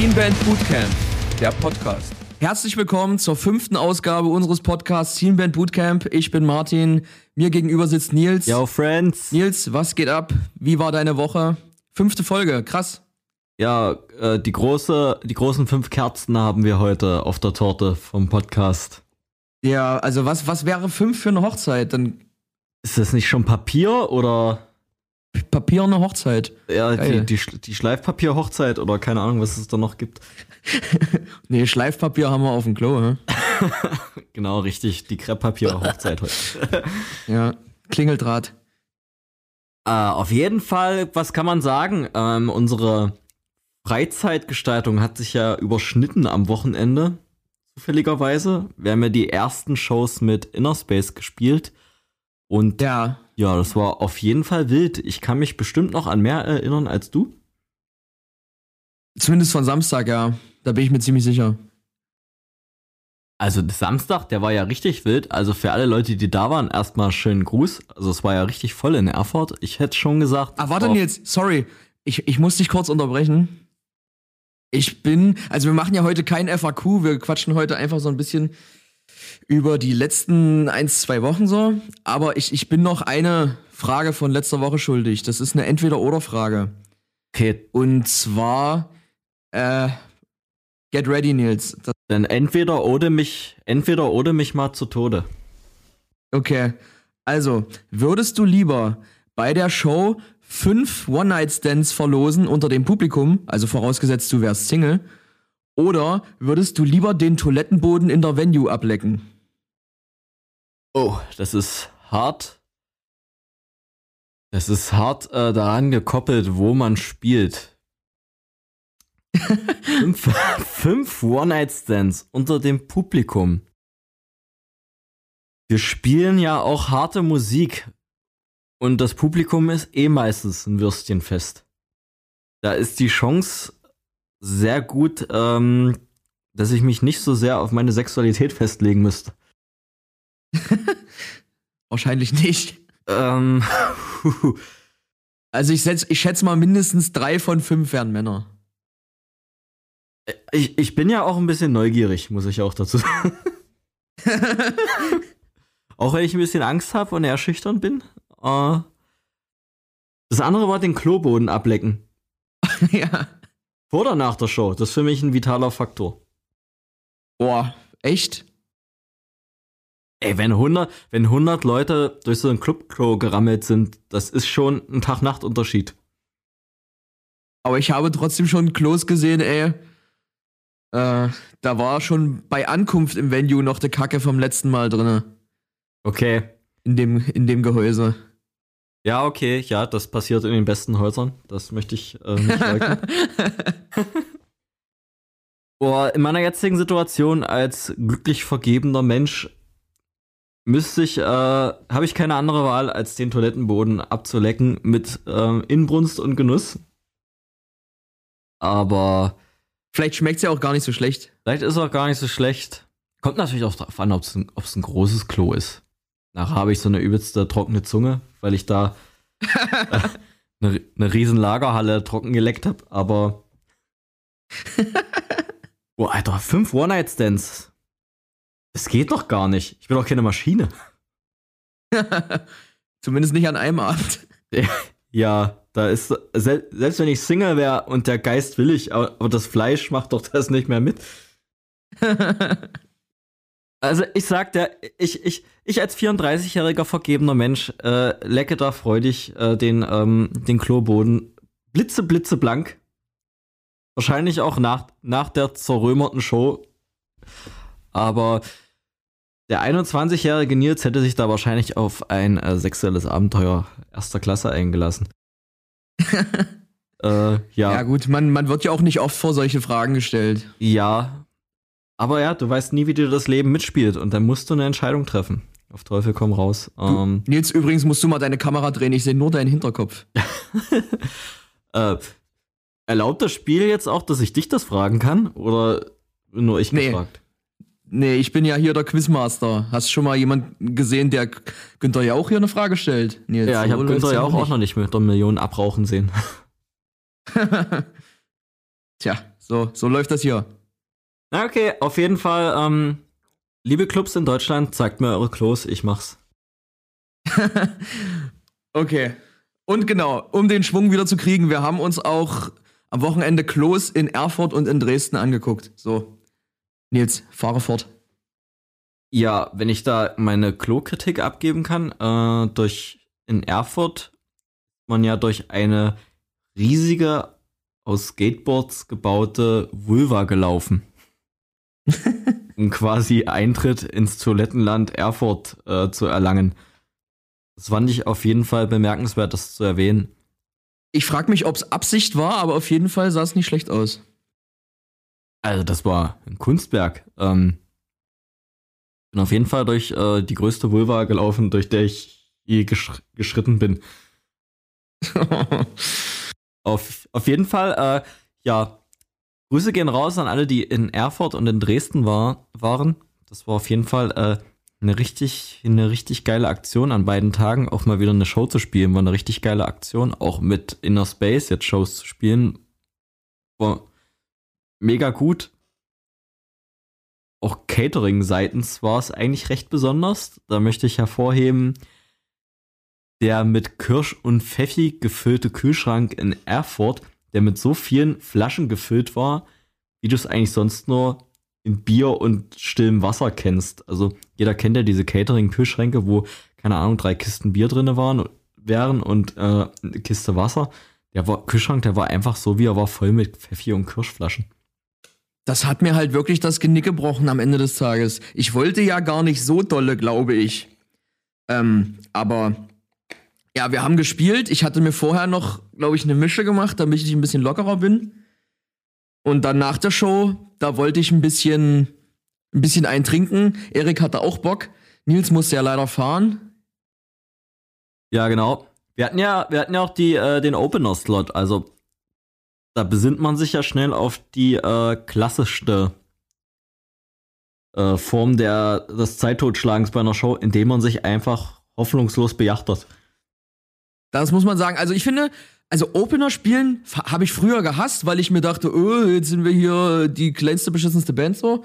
Scene Band Bootcamp, der Podcast. Herzlich willkommen zur fünften Ausgabe unseres Podcasts Scene Band Bootcamp. Ich bin Martin, mir gegenüber sitzt Nils. Yo, Friends. Nils, was geht ab? Wie war deine Woche? Fünfte Folge, krass. Ja, äh, die, große, die großen fünf Kerzen haben wir heute auf der Torte vom Podcast. Ja, also was, was wäre fünf für eine Hochzeit? Dann Ist das nicht schon Papier oder Papier eine Hochzeit. ja, die, Geil. die, die Schleifpapier-Hochzeit oder keine Ahnung, was es da noch gibt? Nee, Schleifpapier haben wir auf dem Klo, hä? Genau, richtig, die Krepppapier-Hochzeit heute. Ja, Klingeldraht. Äh, auf jeden Fall, was kann man sagen? Ähm, unsere Freizeitgestaltung hat sich ja überschnitten am Wochenende, zufälligerweise. Wir haben ja die ersten Shows mit Inner Space gespielt. Und Ja, ja, das war auf jeden Fall wild. Ich kann mich bestimmt noch an mehr erinnern als du. zumindest von Samstag, ja. Da bin ich mir ziemlich sicher. Also Samstag, der war ja richtig wild. Also für alle Leute, die da waren, erstmal schönen Gruß. Also es war ja richtig voll in Erfurt. Ich hätte schon gesagt. Ah, warte Nils, sorry. Ich, ich muss dich kurz unterbrechen. Ich bin, also wir machen ja heute kein FAQ, wir quatschen heute einfach so ein bisschen über die letzten ein, zwei Wochen so. Aber ich, ich bin noch eine Frage von letzter Woche schuldig. Das ist eine Entweder-Oder-Frage. Okay, Und zwar, äh, get ready, Nils. Das, dann entweder ode mich, entweder ode mich mal zu Tode. okay. Also, würdest du lieber bei der Show fünf One-Night-Stands verlosen unter dem Publikum, also vorausgesetzt du wärst Single, oder würdest du lieber den Toilettenboden in der Venue ablecken? Oh, das ist hart. Das ist hart äh, daran gekoppelt, wo man spielt. fünf fünf One-Night-Stands unter dem Publikum. Wir spielen ja auch harte Musik. Und das Publikum ist eh meistens ein Würstchenfest. Da ist die Chance sehr gut, ähm, dass ich mich nicht so sehr auf meine Sexualität festlegen müsste. Wahrscheinlich nicht. Ähm, Also ich, setz, ich schätze mal mindestens drei von fünf wären Männer. ich, ich bin ja auch ein bisschen neugierig, muss ich auch dazu sagen. auch wenn ich ein bisschen Angst habe und eher schüchtern bin. Äh, das andere war den Kloboden ablecken. ja. Vor oder nach der Show. Das ist für mich ein vitaler Faktor. Boah, echt? Ey, wenn 100, wenn 100 Leute durch so ein Clubklo gerammelt sind, das ist schon ein Tag-Nacht-Unterschied. Aber ich habe trotzdem schon Klos gesehen, ey. Äh, da war schon bei Ankunft im Venue noch die Kacke vom letzten Mal drinne. Okay. In dem, in dem Gehäuse. Ja, okay, ja, das passiert in den besten Häusern. Das möchte ich äh, nicht leugnen. Boah, in meiner jetzigen Situation als glücklich vergebener Mensch müsste ich, äh, habe ich keine andere Wahl, als den Toilettenboden abzulecken mit ähm, Inbrunst und Genuss. Aber Vielleicht schmeckt's ja auch gar nicht so schlecht. vielleicht ist auch gar nicht so schlecht. Kommt natürlich auch darauf an, ob es ein, ob's ein großes Klo ist. Nachher habe ich so eine übelste trockene Zunge, weil ich da äh, eine, eine riesen Lagerhalle trocken geleckt habe. Aber Boah, Alter, fünf One-Night-Stands. Das geht doch gar nicht. Ich bin doch keine Maschine. Zumindest nicht an einem Abend. Ja, da ist, sel selbst wenn ich Single wäre und der Geist willig, aber, aber das Fleisch macht doch das nicht mehr mit. Also ich sag dir, ich, ich, ich als 34-jähriger vergebener Mensch äh, lecke da freudig äh, den, ähm, den Kloboden blitze, blitze blank. Wahrscheinlich auch nach, nach der zerrömerten Show. Aber der 21-jährige Nils hätte sich da wahrscheinlich auf ein äh, sexuelles Abenteuer erster Klasse eingelassen. äh, ja, Ja, ja, gut, man, man wird ja auch nicht oft vor solche Fragen gestellt. Aber ja, du weißt nie, wie dir das Leben mitspielt und dann musst du eine Entscheidung treffen. Auf Teufel komm raus. Ähm, Nils, übrigens musst du mal deine Kamera drehen, ich sehe nur deinen Hinterkopf. äh, erlaubt das Spiel jetzt auch, dass ich dich das fragen kann? Oder nur ich Nee. gefragt. Nee, ich bin ja hier der Quizmaster. Hast schon mal jemanden gesehen, der Günther ja auch hier eine Frage stellt? Nils, Ja, ich habe Günther ja auch, noch auch noch nicht mit der Million abrauchen sehen. Tja, so, so läuft das hier. Na, okay, auf jeden Fall, ähm, liebe Clubs in Deutschland, zeigt mir eure Klos, ich mach's. Okay. Und genau, um den Schwung wieder zu kriegen, wir haben uns auch am Wochenende Klos in Erfurt und in Dresden angeguckt. So. Nils, fahre fort. Ja, wenn ich da meine Klo-Kritik abgeben kann, äh, durch in Erfurt man ja durch eine riesige aus Skateboards gebaute Vulva gelaufen. Um quasi Eintritt ins Toilettenland Erfurt äh, zu erlangen. Das fand ich auf jeden Fall bemerkenswert, das zu erwähnen. Ich frage mich, ob es Absicht war, aber auf jeden Fall sah es nicht schlecht aus. Also, das war ein Kunstwerk. Ähm, bin auf jeden Fall durch äh, die größte Vulva gelaufen, durch der ich je gesch geschritten bin. Auf, auf jeden Fall, äh, ja, Grüße gehen raus an alle, die in Erfurt und in Dresden war, waren. Das war auf jeden Fall äh, eine richtig, eine richtig geile Aktion an beiden Tagen. Auch mal wieder eine Show zu spielen, war eine richtig geile Aktion. Auch mit Inner Space jetzt Shows zu spielen, war mega gut. Auch Catering seitens war es eigentlich recht besonders. Da möchte ich hervorheben, der mit Kirsch und Pfeffi gefüllte Kühlschrank in Erfurt, der mit so vielen Flaschen gefüllt war, wie du es eigentlich sonst nur in Bier und stillem Wasser kennst. Also jeder kennt ja diese Catering-Kühlschränke, wo, keine Ahnung, drei Kisten Bier drin waren, wären und äh, eine Kiste Wasser. Der war, Kühlschrank, der war einfach so, wie er war, voll mit Pfeffi und Kirschflaschen. Das hat mir halt wirklich das Genick gebrochen am Ende des Tages. Ich wollte ja gar nicht so dolle, glaube ich. Ähm, aber ja, wir haben gespielt. Ich hatte mir vorher noch, glaube ich, eine Mische gemacht, damit ich ein bisschen lockerer bin. Und dann nach der Show, da wollte ich ein bisschen, ein bisschen eintrinken. Erik hatte auch Bock. Nils musste ja leider fahren. Ja, genau. Wir hatten ja, wir hatten ja auch die, äh, den Opener-Slot, also da besinnt man sich ja schnell auf die äh, klassischste äh, Form der, des Zeittotschlagens bei einer Show, indem man sich einfach hoffnungslos bejachtert. Das muss man sagen. Also ich finde, also Opener spielen habe ich früher gehasst, weil ich mir dachte, oh, jetzt sind wir hier die kleinste, beschissenste Band so.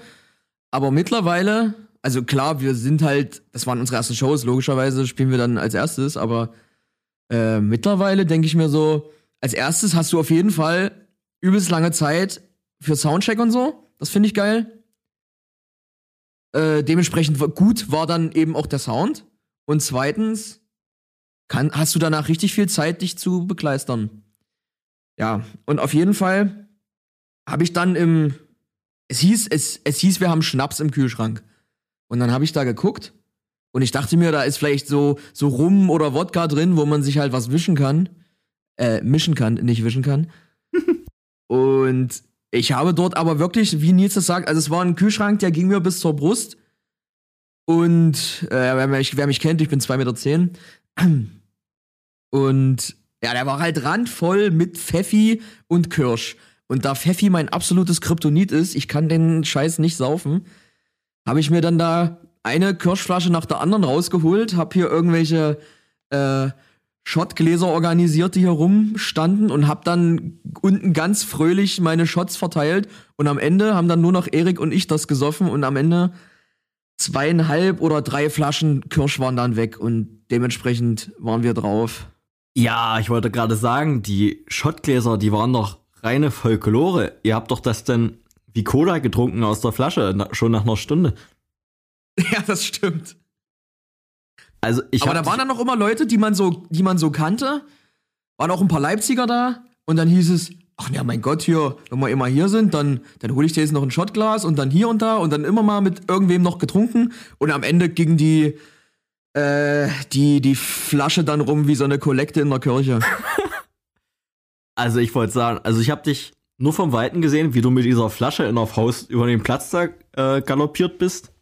Aber mittlerweile, also klar, wir sind halt, das waren unsere ersten Shows, logischerweise spielen wir dann als erstes, aber äh, mittlerweile denke ich mir so, als erstes hast du auf jeden Fall übelst lange Zeit für Soundcheck und so. Das finde ich geil. Äh, dementsprechend gut war dann eben auch der Sound. Und zweitens kann, hast du danach richtig viel Zeit, dich zu bekleistern. Ja, und auf jeden Fall habe ich dann im. Es hieß, es, es hieß, wir haben Schnaps im Kühlschrank. Und dann habe ich da geguckt und ich dachte mir, da ist vielleicht so, so Rum oder Wodka drin, wo man sich halt was wischen kann. Äh, mischen kann, nicht wischen kann. und ich habe dort aber wirklich, wie Nils das sagt, also es war ein Kühlschrank, der ging mir bis zur Brust. Und äh, wer, mich, wer mich kennt, ich bin 2,10 Meter. Zehn. Und ja, der war halt randvoll mit Pfeffi und Kirsch. Und da Pfeffi mein absolutes Kryptonit ist, ich kann den Scheiß nicht saufen, habe ich mir dann da eine Kirschflasche nach der anderen rausgeholt, habe hier irgendwelche äh, Shotgläser organisiert, die hier rumstanden und habe dann unten ganz fröhlich meine Shots verteilt. Und am Ende haben dann nur noch Erik und ich das gesoffen und am Ende zweieinhalb oder drei Flaschen Kirsch waren dann weg und dementsprechend waren wir drauf. Ja, ich wollte gerade sagen, die Schottgläser, die waren doch reine Folklore. Ihr habt doch das denn wie Cola getrunken aus der Flasche, na, schon nach einer Stunde. Ja, das stimmt. Also ich Aber da waren dann noch immer Leute, die man so, die man so kannte. Waren auch ein paar Leipziger da und dann hieß es, ach ja, mein Gott, hier, wenn wir immer hier sind, dann, dann hole ich dir jetzt noch ein Shotglas und dann hier und da und dann immer mal mit irgendwem noch getrunken und am Ende ging die, äh, die, die Flasche dann rum wie so eine Kollekte in der Kirche. Also ich wollte sagen, also ich habe dich nur vom Weiten gesehen, wie du mit dieser Flasche in der Faust über den Platz da äh, galoppiert bist.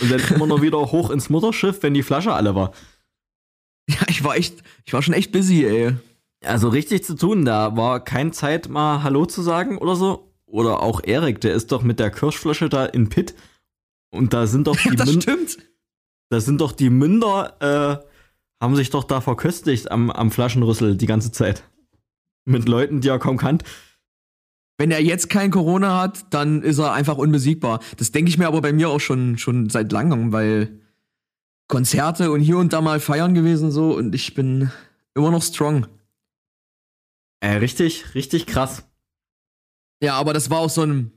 Und dann immer noch wieder hoch ins Mutterschiff, wenn die Flasche alle war. Ja, ich war echt, ich war schon echt busy, ey. Also richtig zu tun, da war keine Zeit mal Hallo zu sagen oder so. oder auch Erik, der ist doch mit der Kirschflasche da in Pit und da sind doch die das Mün- stimmt. da sind doch die Münder, äh, haben sich doch da verköstigt am, am Flaschenrüssel die ganze Zeit. Mit Leuten, die er kaum kannt. Wenn er jetzt kein Corona hat, dann ist er einfach unbesiegbar. Das denke ich mir aber bei mir auch schon, schon seit langem, weil Konzerte und hier und da mal feiern gewesen so und ich bin immer noch strong. Äh, richtig, richtig krass. Ja, aber das war auch so ein,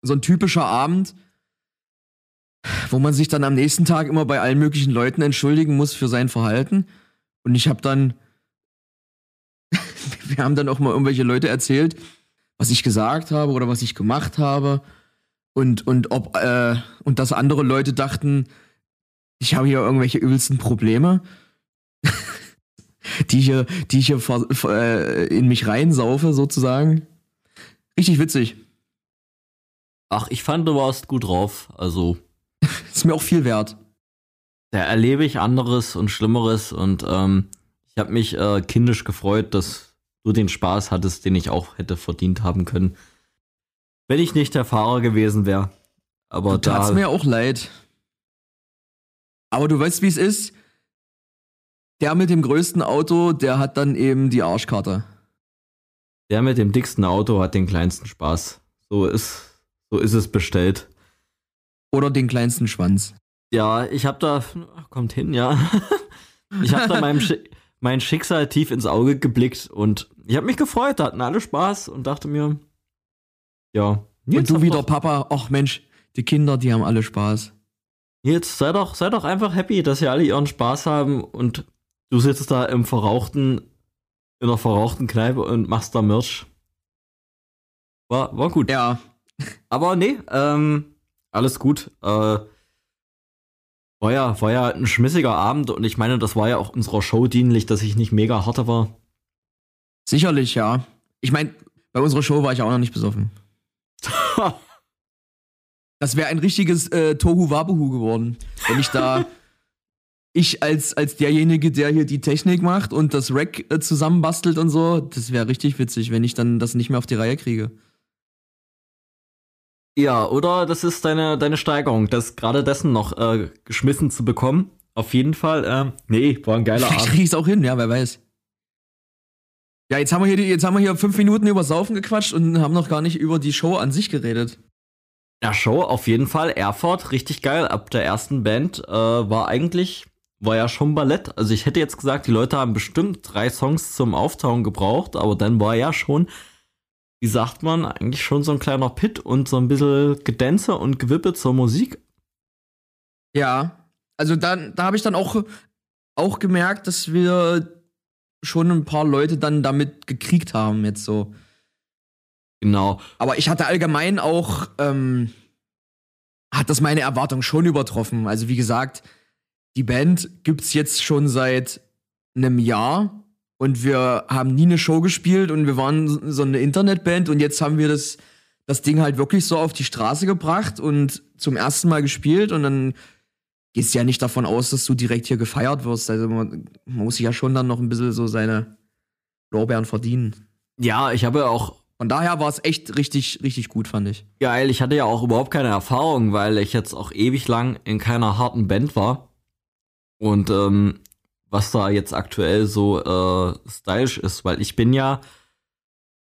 so ein typischer Abend, wo man sich dann am nächsten Tag immer bei allen möglichen Leuten entschuldigen muss für sein Verhalten. Und ich habe dann, wir haben dann auch mal irgendwelche Leute erzählt, was ich gesagt habe oder was ich gemacht habe. Und, und ob, äh, und dass andere Leute dachten, ich habe hier irgendwelche übelsten Probleme, die ich hier, die ich hier äh, in mich reinsaufe, sozusagen. Richtig witzig. Ach, ich fand, du warst gut drauf. Also, Ist mir auch viel wert. da erlebe ich anderes und Schlimmeres und ähm, ich habe mich äh, kindisch gefreut, dass du den Spaß hattest, den ich auch hätte verdient haben können. Wenn ich nicht der Fahrer gewesen wäre. Aber Du tat's da. mir auch leid. Aber du weißt, wie es ist. Der mit dem größten Auto, der hat dann eben die Arschkarte. Der mit dem dicksten Auto hat den kleinsten Spaß. So ist, so ist es bestellt. Oder den kleinsten Schwanz. Ja, ich habe da, kommt hin, ja. Ich habe da meinem Schi mein Schicksal tief ins Auge geblickt und ich habe mich gefreut, da hatten alle Spaß und dachte mir, ja, Und du hab wieder doch, Papa, ach Mensch, die Kinder, die haben alle Spaß. jetzt sei doch, sei doch einfach happy, dass sie alle ihren Spaß haben und du sitzt da im verrauchten, in einer verrauchten Kneipe und machst da Merch. War, war gut. Ja, Aber nee, ähm, alles gut. Äh, war ja, war ja ein schmissiger Abend und ich meine, das war ja auch unserer Show dienlich, dass ich nicht mega harte war. sicherlich, ja. Ich meine, bei unserer Show war ich auch noch nicht besoffen. Das wäre ein richtiges äh, Tohu Wabuhu geworden, wenn ich da ich als als derjenige, der hier die Technik macht und das Rack äh, zusammenbastelt und so, das wäre richtig witzig, wenn ich dann das nicht mehr auf die Reihe kriege. ja, oder das ist deine, deine Steigerung, das gerade dessen noch äh, geschmissen zu bekommen. Auf jeden Fall, ähm, nee, war ein geiler Vielleicht Abend. ich es auch hin, ja, wer weiß. Ja, jetzt haben wir hier die, jetzt haben wir hier fünf Minuten über Saufen gequatscht und haben noch gar nicht über die Show an sich geredet. Ja, Show auf jeden Fall. Erfurt, richtig geil. Ab der ersten Band äh, war eigentlich, war ja schon Ballett. Also ich hätte jetzt gesagt, die Leute haben bestimmt drei Songs zum Auftauen gebraucht, aber dann war ja schon, wie sagt man, eigentlich schon so ein kleiner Pit und so ein bisschen Gedänze und Gewippe zur Musik. Ja, also dann, da habe ich dann auch, auch gemerkt, dass wir schon ein paar Leute dann damit gekriegt haben, jetzt so. Genau. Aber ich hatte allgemein auch, ähm, hat das meine Erwartung schon übertroffen. Also wie gesagt, die Band gibt's jetzt schon seit einem Jahr und wir haben nie eine Show gespielt und wir waren so eine Internetband und jetzt haben wir das, das Ding halt wirklich so auf die Straße gebracht und zum ersten Mal gespielt und dann gehst du ja nicht davon aus, dass du direkt hier gefeiert wirst. Also man, man muss sich ja schon dann noch ein bisschen so seine Lorbeeren verdienen. Ja, ich habe ja auch Von daher war es echt richtig, richtig gut, fand ich. geil. Ich hatte ja auch überhaupt keine Erfahrung, weil ich jetzt auch ewig lang in keiner harten Band war. Und ähm, was da jetzt aktuell so äh, stylisch ist, weil ich bin ja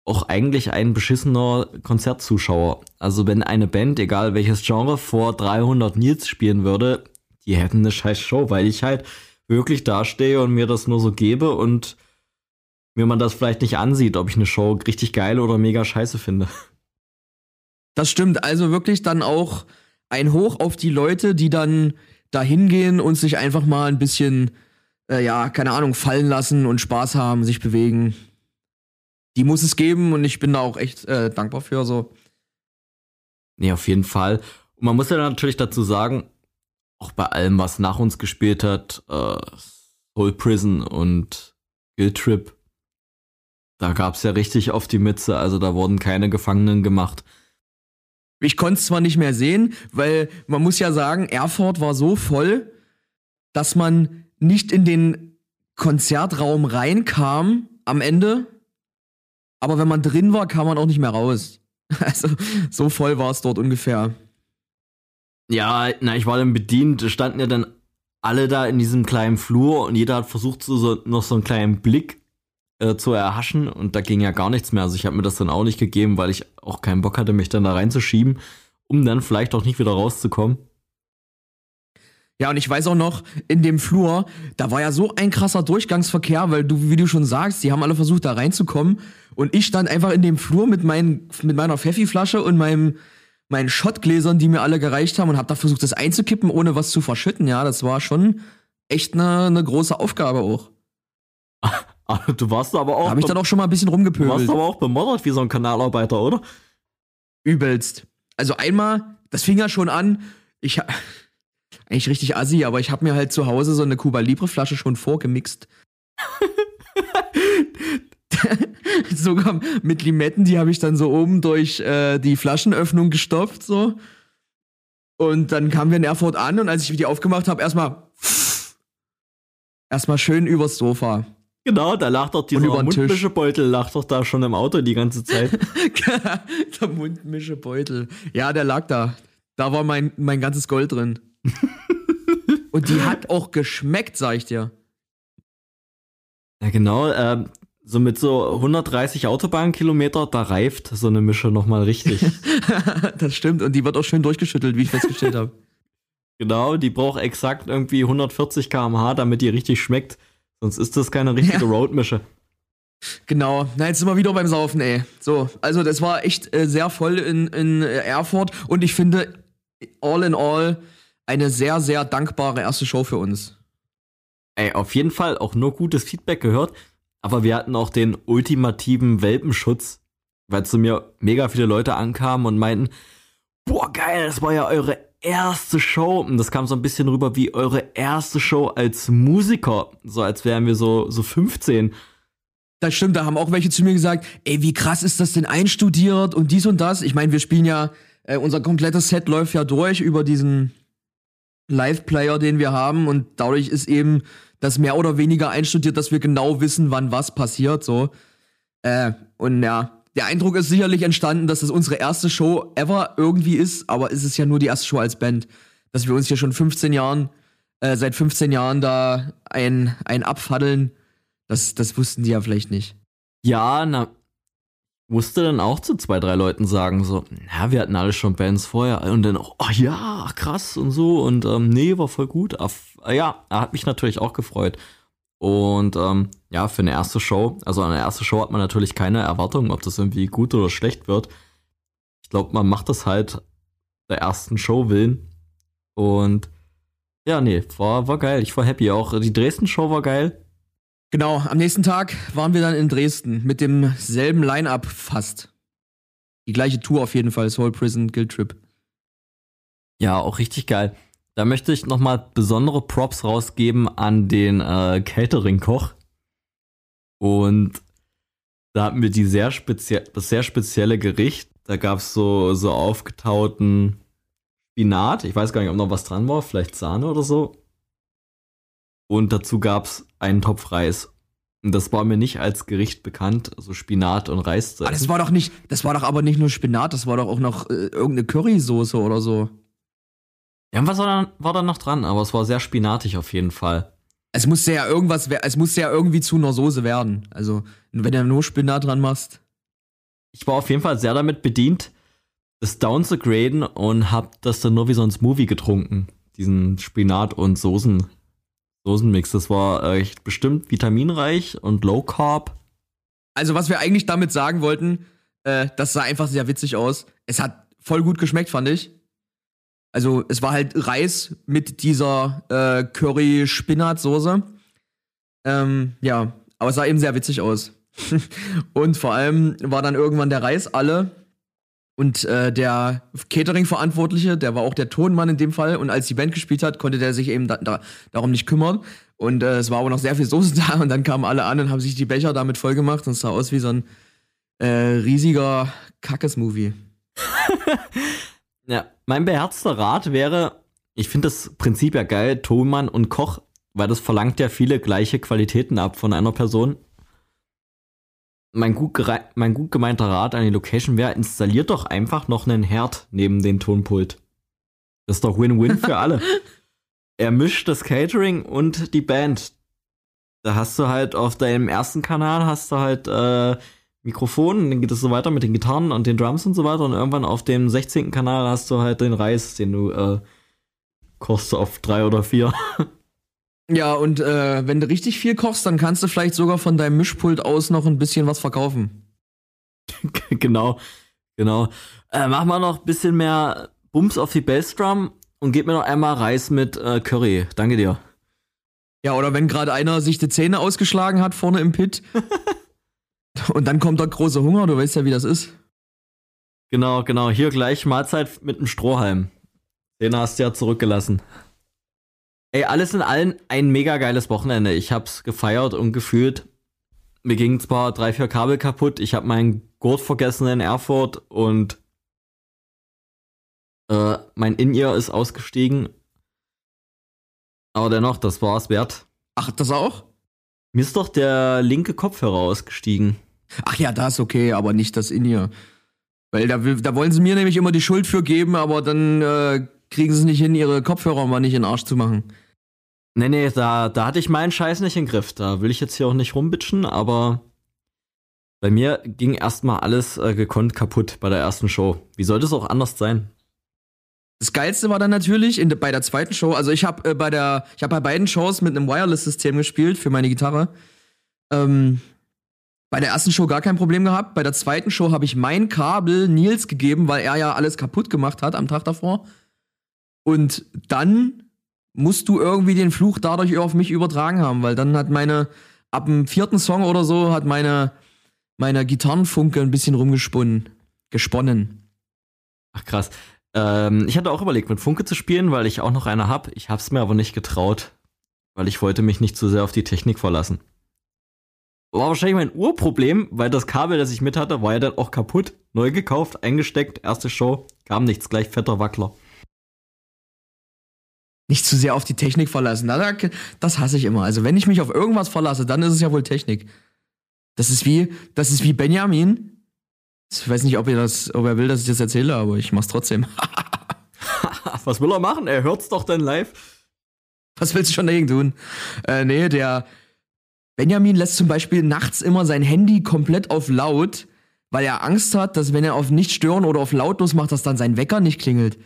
auch eigentlich ein beschissener Konzertzuschauer. Also wenn eine Band, egal welches Genre, vor 300 Nils spielen würde, die hätten eine scheiß Show, weil ich halt wirklich dastehe und mir das nur so gebe und mir man das vielleicht nicht ansieht, ob ich eine Show richtig geil oder mega scheiße finde. Das stimmt. Also wirklich dann auch ein Hoch auf die Leute, die dann da hingehen und sich einfach mal ein bisschen, äh, ja, keine Ahnung, fallen lassen und Spaß haben, sich bewegen. Die muss es geben und ich bin da auch echt äh, dankbar für. So. Nee, auf jeden Fall. Und man muss ja natürlich dazu sagen, auch bei allem, was nach uns gespielt hat, äh, Soul Prison und Guild Trip, da gab's ja richtig auf die Mütze, also da wurden keine Gefangenen gemacht. Ich konnte es zwar nicht mehr sehen, weil man muss ja sagen, Erfurt war so voll, dass man nicht in den Konzertraum reinkam am Ende. Aber wenn man drin war, kam man auch nicht mehr raus. Also, so voll war es dort ungefähr. Ja, na, ich war dann bedient, standen ja dann alle da in diesem kleinen Flur und jeder hat versucht, so, so noch so einen kleinen Blick äh, zu erhaschen und da ging ja gar nichts mehr. Also ich habe mir das dann auch nicht gegeben, weil ich auch keinen Bock hatte, mich dann da reinzuschieben, um dann vielleicht auch nicht wieder rauszukommen. Ja, und ich weiß auch noch, in dem Flur, da war ja so ein krasser Durchgangsverkehr, weil du, wie du schon sagst, die haben alle versucht, da reinzukommen. Und ich stand einfach in dem Flur mit, mein, mit meiner Pfeffi-Flasche und meinem, meinen Schottgläsern, die mir alle gereicht haben und hab da versucht, das einzukippen, ohne was zu verschütten. Ja, das war schon echt eine, eine große Aufgabe auch. du warst aber auch. Da hab ich dann auch schon mal ein bisschen rumgepöbelt. Du warst aber auch bemoddert wie so ein Kanalarbeiter, oder? Übelst. Also einmal, das fing ja schon an, ich eigentlich richtig assi, aber ich habe mir halt zu Hause so eine Cuba Libre Flasche schon vorgemixt. Sogar mit Limetten, die habe ich dann so oben durch äh, die Flaschenöffnung gestopft, so. Und dann kamen wir in Erfurt an und als ich die aufgemacht habe, erstmal erstmal schön übers Sofa. Genau, da lag doch dieser Mundmischebeutel, lag doch da schon im Auto die ganze Zeit. der Mundmischebeutel. Ja, der lag da. Da war mein, mein ganzes Gold drin. Und die hat auch geschmeckt, sag ich dir. Ja, genau. Äh, so mit so 130 Autobahnkilometer, da reift so eine Mische nochmal richtig. das stimmt. Und die wird auch schön durchgeschüttelt, wie ich festgestellt habe. Genau, die braucht exakt irgendwie 140 km/h, damit die richtig schmeckt. Sonst ist das keine richtige ja. Roadmische. Genau, na jetzt sind wir wieder beim Saufen, ey. So, also das war echt äh, sehr voll in, in Erfurt und ich finde, all in all, eine sehr, sehr dankbare erste Show für uns. Ey, auf jeden Fall auch nur gutes Feedback gehört, aber wir hatten auch den ultimativen Welpenschutz, weil zu mir mega viele Leute ankamen und meinten, boah, geil, das war ja eure erste Show. Und das kam so ein bisschen rüber wie eure erste Show als Musiker, so als wären wir so, so 15. Das stimmt, da haben auch welche zu mir gesagt, ey, wie krass ist das denn einstudiert und dies und das. Ich meine, wir spielen ja, äh, unser komplettes Set läuft ja durch über diesen Live-Player, den wir haben und dadurch ist eben das mehr oder weniger einstudiert, dass wir genau wissen, wann was passiert, so. Äh, und ja, der Eindruck ist sicherlich entstanden, dass das unsere erste Show ever irgendwie ist, aber es ist ja nur die erste Show als Band, dass wir uns hier schon 15 Jahren, äh, seit 15 Jahren da ein, ein abfaddeln, das, das wussten die ja vielleicht nicht. Ja, na, musste dann auch zu zwei, drei Leuten sagen, so, ja, wir hatten alle schon Bands vorher und dann auch, oh ja, krass und so und ähm, nee, war voll gut. Ja, hat mich natürlich auch gefreut. Und ähm, ja, für eine erste Show, also eine erste Show hat man natürlich keine Erwartung, ob das irgendwie gut oder schlecht wird. Ich glaube, man macht das halt der ersten Show willen. Und ja, nee, war, war geil. Ich war happy. Auch die Dresden-Show war geil. Genau, am nächsten Tag waren wir dann in Dresden mit demselben Line-Up fast. Die gleiche Tour auf jeden Fall, Soul Prison Guild Trip. Ja, auch richtig geil. Da möchte ich nochmal besondere Props rausgeben an den äh, Catering-Koch. Und da hatten wir die sehr spezie das sehr spezielle Gericht. Da gab es so, so aufgetauten Spinat. Ich weiß gar nicht, ob noch was dran war, vielleicht Sahne oder so. Und dazu gab es einen Topf Reis. Und das war mir nicht als Gericht bekannt, also Spinat und Reis. Ah, das war doch nicht, das war doch aber nicht nur Spinat, das war doch auch noch äh, irgendeine Currysoße oder so. Ja, was war da, war da noch dran? Aber es war sehr spinatig auf jeden Fall. Es musste ja irgendwas, es musste ja irgendwie zu einer Soße werden. Also, wenn du nur Spinat dran machst. Ich war auf jeden Fall sehr damit bedient, das down zu graden und hab das dann nur wie so ein Smoothie getrunken. Diesen Spinat- und Soßen, Soßenmix. Das war äh, echt bestimmt vitaminreich und low carb. Also, was wir eigentlich damit sagen wollten, äh, das sah einfach sehr witzig aus. Es hat voll gut geschmeckt, fand ich. Also, es war halt Reis mit dieser äh, Curry-Spinat-Soße. Ähm, ja, aber es sah eben sehr witzig aus. und vor allem war dann irgendwann der Reis alle und äh, der Catering-Verantwortliche, der war auch der Tonmann in dem Fall. Und als die Band gespielt hat, konnte der sich eben da, da, darum nicht kümmern. Und äh, es war aber noch sehr viel Soße da. Und dann kamen alle an und haben sich die Becher damit voll gemacht. Und es sah aus wie so ein äh, riesiger Kackes-Movie. ja, mein beherzter Rat wäre, ich finde das Prinzip ja geil, Tonmann und Koch, weil das verlangt ja viele gleiche Qualitäten ab von einer Person. mein gut, mein gut gemeinter Rat an die Location wäre, installiert doch einfach noch einen Herd neben den Tonpult. Das ist doch Win-Win für alle. er mischt das Catering und die Band. Da hast du halt auf deinem ersten Kanal hast du halt äh, Mikrofon, dann geht es so weiter mit den Gitarren und den Drums und so weiter. Und irgendwann auf dem 16. Kanal hast du halt den Reis, den du äh, kochst auf drei oder vier. Ja, und äh, wenn du richtig viel kochst, dann kannst du vielleicht sogar von deinem Mischpult aus noch ein bisschen was verkaufen. genau, genau. Äh, mach mal noch ein bisschen mehr Bums auf die Bassdrum und gib mir noch einmal Reis mit äh, Curry. Danke dir. Ja, oder wenn gerade einer sich die Zähne ausgeschlagen hat vorne im Pit und dann kommt der große Hunger, du weißt ja, wie das ist. Genau, genau. Hier gleich Mahlzeit mit einem Strohhalm. Den hast du ja zurückgelassen. Ey, alles in allem ein mega geiles Wochenende. Ich hab's gefeiert und gefühlt. Mir gingen zwar drei, vier Kabel kaputt. Ich hab meinen Gurt vergessen in Erfurt und äh, mein In-Ear ist ausgestiegen. Aber dennoch, das war's wert. Ach, das auch? Mir ist doch der linke Kopfhörer ausgestiegen. Ach ja, das ist okay, aber nicht das In-Ear. Weil da, da wollen sie mir nämlich immer die Schuld für geben, aber dann äh, kriegen sie es nicht hin, ihre Kopfhörer mal nicht in den Arsch zu machen. Nee, nee, da, da hatte ich meinen Scheiß nicht im Griff. Da will ich jetzt hier auch nicht rumbitschen, aber bei mir ging erstmal alles äh, gekonnt kaputt bei der ersten Show. Wie sollte es auch anders sein? Das geilste war dann natürlich in, bei der zweiten Show. Also ich habe äh, bei der, ich habe bei beiden Shows mit einem Wireless-System gespielt für meine Gitarre. Ähm, bei der ersten Show gar kein Problem gehabt. Bei der zweiten Show habe ich mein Kabel Nils gegeben, weil er ja alles kaputt gemacht hat am Tag davor. Und dann musst du irgendwie den Fluch dadurch auf mich übertragen haben, weil dann hat meine, ab dem vierten Song oder so, hat meine, meine Gitarrenfunke ein bisschen rumgesponnen. Gesponnen. Ach krass. Ähm, ich hatte auch überlegt, mit Funke zu spielen, weil ich auch noch eine hab. Ich hab's mir aber nicht getraut, weil ich wollte mich nicht zu sehr auf die Technik verlassen. War wahrscheinlich mein Urproblem, weil das Kabel, das ich mit hatte, war ja dann auch kaputt. Neu gekauft, eingesteckt, erste Show, kam nichts, gleich fetter Wackler nicht zu sehr auf die Technik verlassen. Das hasse ich immer. Also wenn ich mich auf irgendwas verlasse, dann ist es ja wohl Technik. Das ist wie, das ist wie Benjamin. Ich weiß nicht, ob er das, ob er will, dass ich das erzähle, aber ich mach's trotzdem. Was will er machen? Er hört's doch dann live. Was willst du schon dagegen tun? Äh, nee, der Benjamin lässt zum Beispiel nachts immer sein Handy komplett auf laut, weil er Angst hat, dass wenn er auf nicht stören oder auf lautlos macht, dass dann sein Wecker nicht klingelt.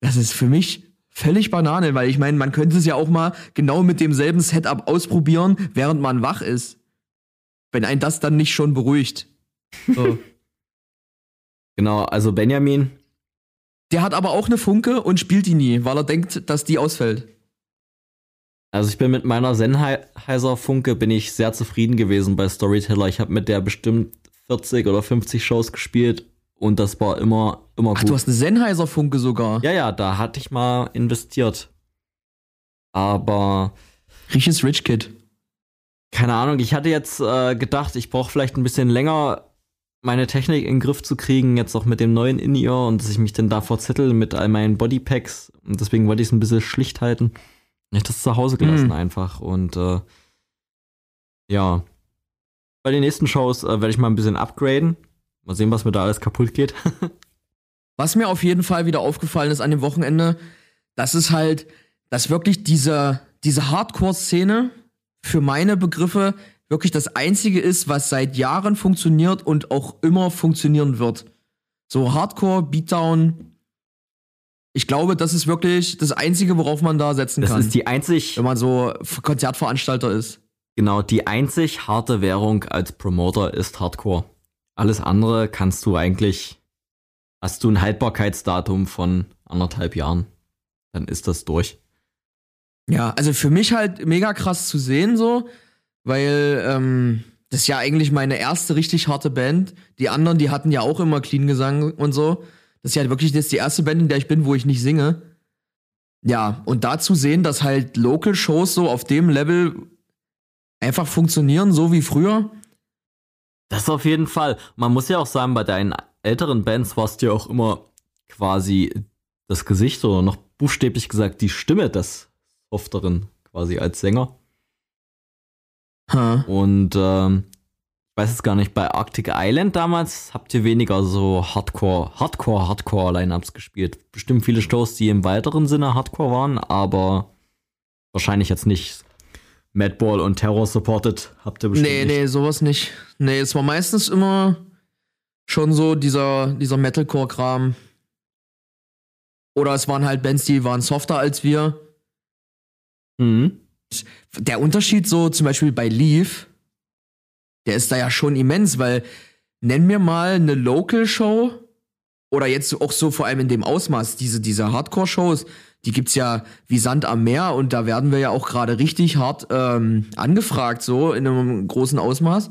Das ist für mich völlig Banane, weil ich meine, man könnte es ja auch mal genau mit demselben Setup ausprobieren, während man wach ist. Wenn ein das dann nicht schon beruhigt. So. genau, also Benjamin. Der hat aber auch eine Funke und spielt die nie, weil er denkt, dass die ausfällt. Also ich bin mit meiner Sennheiser Funke bin ich sehr zufrieden gewesen bei Storyteller. Ich habe mit der bestimmt 40 oder 50 Shows gespielt und das war immer, immer Ach, gut. du hast eine Sennheiser-Funke sogar. Ja, ja, da hatte ich mal investiert. Aber. Richtiges Rich Kid. Keine Ahnung, ich hatte jetzt äh, gedacht, ich brauche vielleicht ein bisschen länger, meine Technik in den Griff zu kriegen, jetzt auch mit dem neuen In-Ear und dass ich mich dann da verzettel mit all meinen Bodypacks. Und deswegen wollte ich es ein bisschen schlicht halten. Ich habe das zu Hause gelassen mhm. einfach. Und äh, ja. Bei den nächsten Shows äh, werde ich mal ein bisschen upgraden. Mal sehen, was mir da alles kaputt geht. was mir auf jeden Fall wieder aufgefallen ist an dem Wochenende, das ist halt, dass wirklich diese, diese Hardcore-Szene für meine Begriffe wirklich das einzige ist, was seit Jahren funktioniert und auch immer funktionieren wird. So Hardcore, Beatdown. Ich glaube, das ist wirklich das Einzige, worauf man da setzen das kann. Das ist die einzig. Wenn man so Konzertveranstalter ist. Genau, die einzig harte Währung als Promoter ist Hardcore. Alles andere kannst du eigentlich, hast du ein Haltbarkeitsdatum von anderthalb Jahren, dann ist das durch. Ja, also für mich halt mega krass zu sehen so, weil ähm, das ist ja eigentlich meine erste richtig harte Band. Die anderen, die hatten ja auch immer Clean Gesang und so. Das ist ja wirklich jetzt die erste Band, in der ich bin, wo ich nicht singe. Ja, und da zu sehen, dass halt Local Shows so auf dem Level einfach funktionieren, so wie früher, das auf jeden Fall. Man muss ja auch sagen, bei deinen älteren Bands warst du ja auch immer quasi das Gesicht oder noch buchstäblich gesagt die Stimme des Softeren quasi als Sänger. Huh. Und ähm, weiß es gar nicht, bei Arctic Island damals habt ihr weniger so Hardcore, Hardcore, Hardcore-Lineups gespielt. Bestimmt viele Shows, die im weiteren Sinne Hardcore waren, aber wahrscheinlich jetzt nicht Madball und Terror supported habt ihr bestimmt Nee, nicht. nee, sowas nicht. Nee, es war meistens immer schon so dieser, dieser Metalcore-Kram. Oder es waren halt Bands, die waren softer als wir. Mhm. Der Unterschied so zum Beispiel bei Leaf, der ist da ja schon immens, weil nenn mir mal eine Local-Show oder jetzt auch so vor allem in dem Ausmaß, diese, diese Hardcore-Shows, die gibt's ja wie Sand am Meer und da werden wir ja auch gerade richtig hart ähm, angefragt, so in einem großen Ausmaß.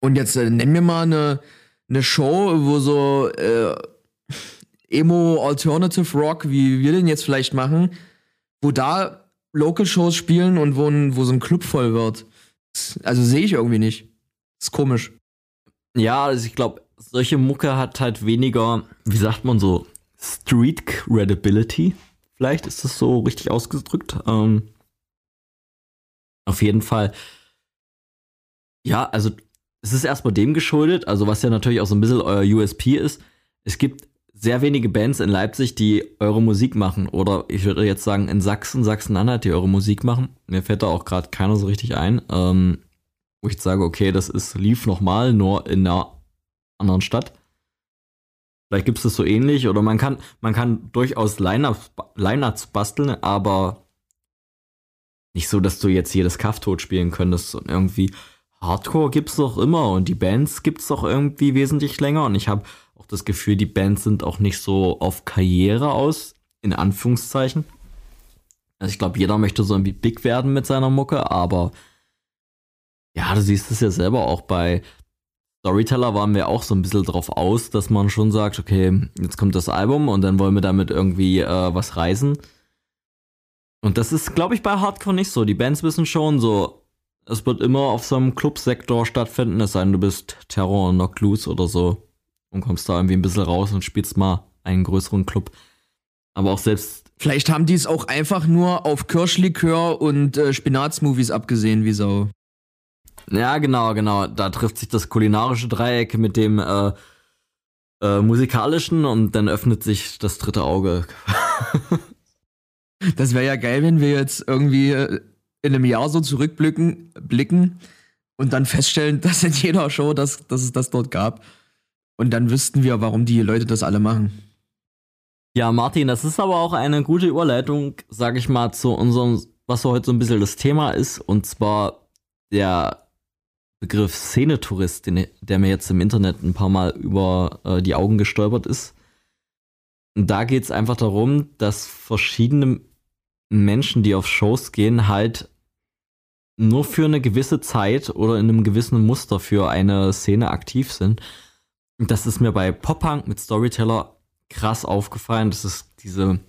Und jetzt äh, nenn mir mal eine, eine Show, wo so äh, Emo Alternative Rock, wie wir den jetzt vielleicht machen, wo da Local-Shows spielen und wo, wo so ein Club voll wird. Also sehe ich irgendwie nicht. Ist komisch. Ja, also ich glaube, solche Mucke hat halt weniger, wie sagt man so, Street Credibility. Vielleicht ist das so richtig ausgedrückt. Ähm, auf jeden Fall. Ja, also es ist erstmal dem geschuldet, also was ja natürlich auch so ein bisschen euer USP ist. Es gibt sehr wenige Bands in Leipzig, die eure Musik machen. Oder ich würde jetzt sagen, in Sachsen, Sachsen-Anhalt, die eure Musik machen. Mir fällt da auch gerade keiner so richtig ein. Ähm, wo ich sage, okay, das ist lief nochmal, nur in einer anderen Stadt. Vielleicht gibt es das so ähnlich oder man kann, man kann durchaus Line-Ups Line basteln, aber nicht so, dass du jetzt jedes Kaff tot spielen könntest und irgendwie Hardcore gibt's doch immer und die Bands gibt's doch irgendwie wesentlich länger und ich habe das Gefühl, die Bands sind auch nicht so auf Karriere aus, in Anführungszeichen. Also ich glaube, jeder möchte so irgendwie big werden mit seiner Mucke, aber ja, du siehst es ja selber auch bei Storyteller waren wir auch so ein bisschen drauf aus, dass man schon sagt, okay, jetzt kommt das Album und dann wollen wir damit irgendwie äh, was reisen. Und das ist, glaube ich, bei Hardcore nicht so. Die Bands wissen schon so, es wird immer auf so einem Clubsektor stattfinden, es sei denn, du bist Terror und Knock Loose oder so und kommst da irgendwie ein bisschen raus und spielst mal einen größeren Club. Aber auch selbst. Vielleicht haben die es auch einfach nur auf Kirschlikör und äh, Spinatsmovies abgesehen, wie Sau. Ja, genau, genau. Da trifft sich das kulinarische Dreieck mit dem äh, äh, musikalischen und dann öffnet sich das dritte Auge. das wäre ja geil, wenn wir jetzt irgendwie äh, in einem Jahr so zurückblicken blicken und dann feststellen, dass in jeder Show, dass, dass es das dort gab. Und dann wüssten wir, warum die Leute das alle machen. Ja, Martin, das ist aber auch eine gute Überleitung, sag ich mal, zu unserem, was heute so ein bisschen das Thema ist, und zwar der Begriff Szenetourist, den, der mir jetzt im Internet ein paar Mal über äh, die Augen gestolpert ist. Und da geht es einfach darum, dass verschiedene Menschen, die auf Shows gehen, halt nur für eine gewisse Zeit oder in einem gewissen Muster für eine Szene aktiv sind. Und das ist mir bei Pop-Punk mit Storyteller krass aufgefallen, dass es diese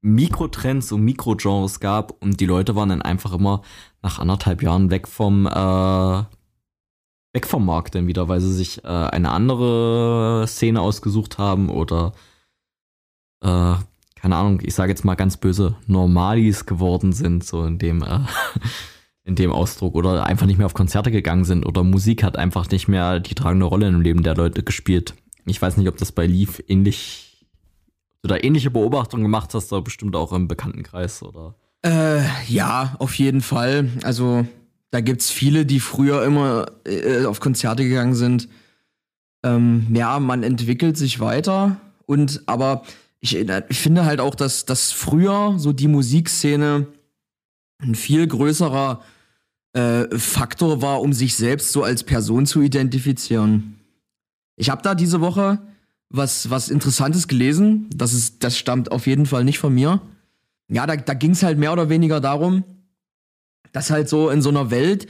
Mikrotrends und Mikrogenres gab und die Leute waren dann einfach immer nach anderthalb Jahren weg vom äh, weg vom Markt dann wieder, weil sie sich äh, eine andere Szene ausgesucht haben oder äh, keine Ahnung, ich sage jetzt mal ganz böse, Normalis geworden sind, so in dem äh, in dem Ausdruck oder einfach nicht mehr auf Konzerte gegangen sind oder Musik hat einfach nicht mehr die tragende Rolle im Leben der Leute gespielt. Ich weiß nicht, ob das bei Leaf ähnlich oder ähnliche Beobachtungen gemacht hast, aber bestimmt auch im Bekanntenkreis oder. Äh, ja, auf jeden Fall. Also da gibt's viele, die früher immer äh, auf Konzerte gegangen sind. Ähm, ja, man entwickelt sich weiter und aber ich, ich finde halt auch, dass, dass früher so die Musikszene ein viel größerer äh, Faktor war, um sich selbst so als Person zu identifizieren. Ich habe da diese Woche was, was Interessantes gelesen. Das, ist, das stammt auf jeden Fall nicht von mir. Ja, da, da ging es halt mehr oder weniger darum, dass halt so in so einer Welt,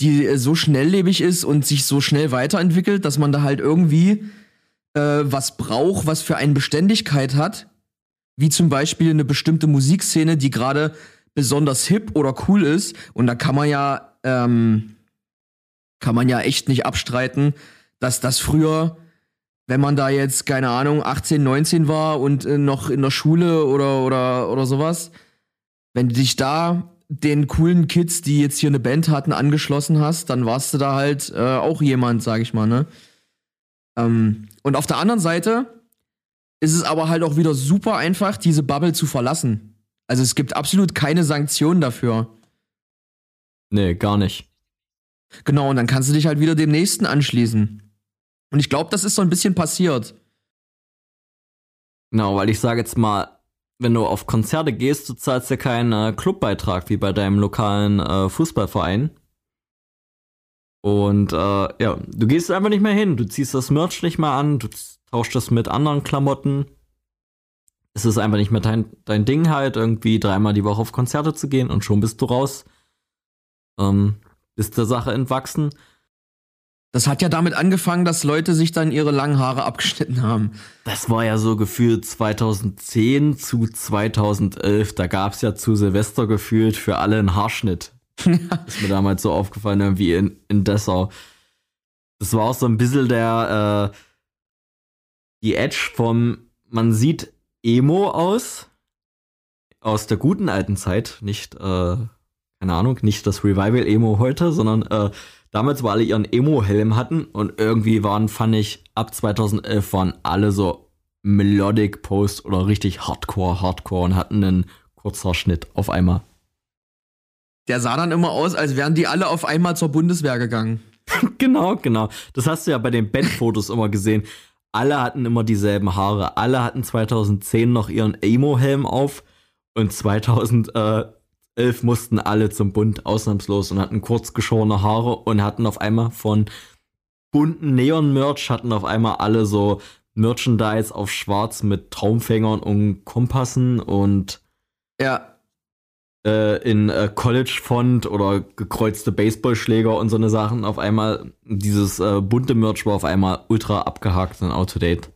die so schnelllebig ist und sich so schnell weiterentwickelt, dass man da halt irgendwie äh, was braucht, was für eine Beständigkeit hat. Wie zum Beispiel eine bestimmte Musikszene, die gerade besonders hip oder cool ist. Und da kann man ja, ähm, kann man ja echt nicht abstreiten, dass das früher, wenn man da jetzt, keine Ahnung, 18, 19 war und äh, noch in der Schule oder, oder, oder sowas, wenn du dich da den coolen Kids, die jetzt hier eine Band hatten, angeschlossen hast, dann warst du da halt äh, auch jemand, sag ich mal, ne? Ähm, und auf der anderen Seite ist es aber halt auch wieder super einfach, diese Bubble zu verlassen. Also es gibt absolut keine Sanktionen dafür. Nee, gar nicht. Genau, und dann kannst du dich halt wieder dem nächsten anschließen. Und ich glaube, das ist so ein bisschen passiert. Genau, weil ich sage jetzt mal, wenn du auf Konzerte gehst, du zahlst ja keinen äh, Clubbeitrag wie bei deinem lokalen äh, Fußballverein. Und äh, ja, du gehst einfach nicht mehr hin. Du ziehst das Merch nicht mehr an, du tauschst das mit anderen Klamotten. Es ist einfach nicht mehr dein, dein Ding halt, irgendwie dreimal die Woche auf Konzerte zu gehen und schon bist du raus. Ähm, bist der Sache entwachsen. Das hat ja damit angefangen, dass Leute sich dann ihre langen Haare abgeschnitten haben. Das war ja so gefühlt 2010 zu 2011. Da gab es ja zu Silvester gefühlt für alle einen Haarschnitt. ist mir damals so aufgefallen, irgendwie in, in Dessau. Das war auch so ein bisschen der, äh, die Edge vom, man sieht Emo aus, aus der guten alten Zeit, nicht, äh, keine Ahnung, nicht das Revival-Emo heute, sondern äh, damals, wo alle ihren Emo-Helm hatten und irgendwie waren, fand ich, ab 2011 waren alle so Melodic Post oder richtig Hardcore, Hardcore und hatten einen Kurzhaarschnitt auf einmal. Der sah dann immer aus, als wären die alle auf einmal zur Bundeswehr gegangen. genau, genau. Das hast du ja bei den Bandfotos immer gesehen. Alle hatten immer dieselben Haare. Alle hatten 2010 noch ihren Emo-Helm auf und 2011 mussten alle zum Bund ausnahmslos und hatten kurz geschorene Haare und hatten auf einmal von bunten Neon-Merch hatten auf einmal alle so Merchandise auf schwarz mit Traumfängern und Kompassen und ja, äh, in äh, College-Font oder gekreuzte Baseballschläger und so eine Sachen auf einmal. Dieses äh, bunte Merch war auf einmal ultra abgehakt und out-to-date.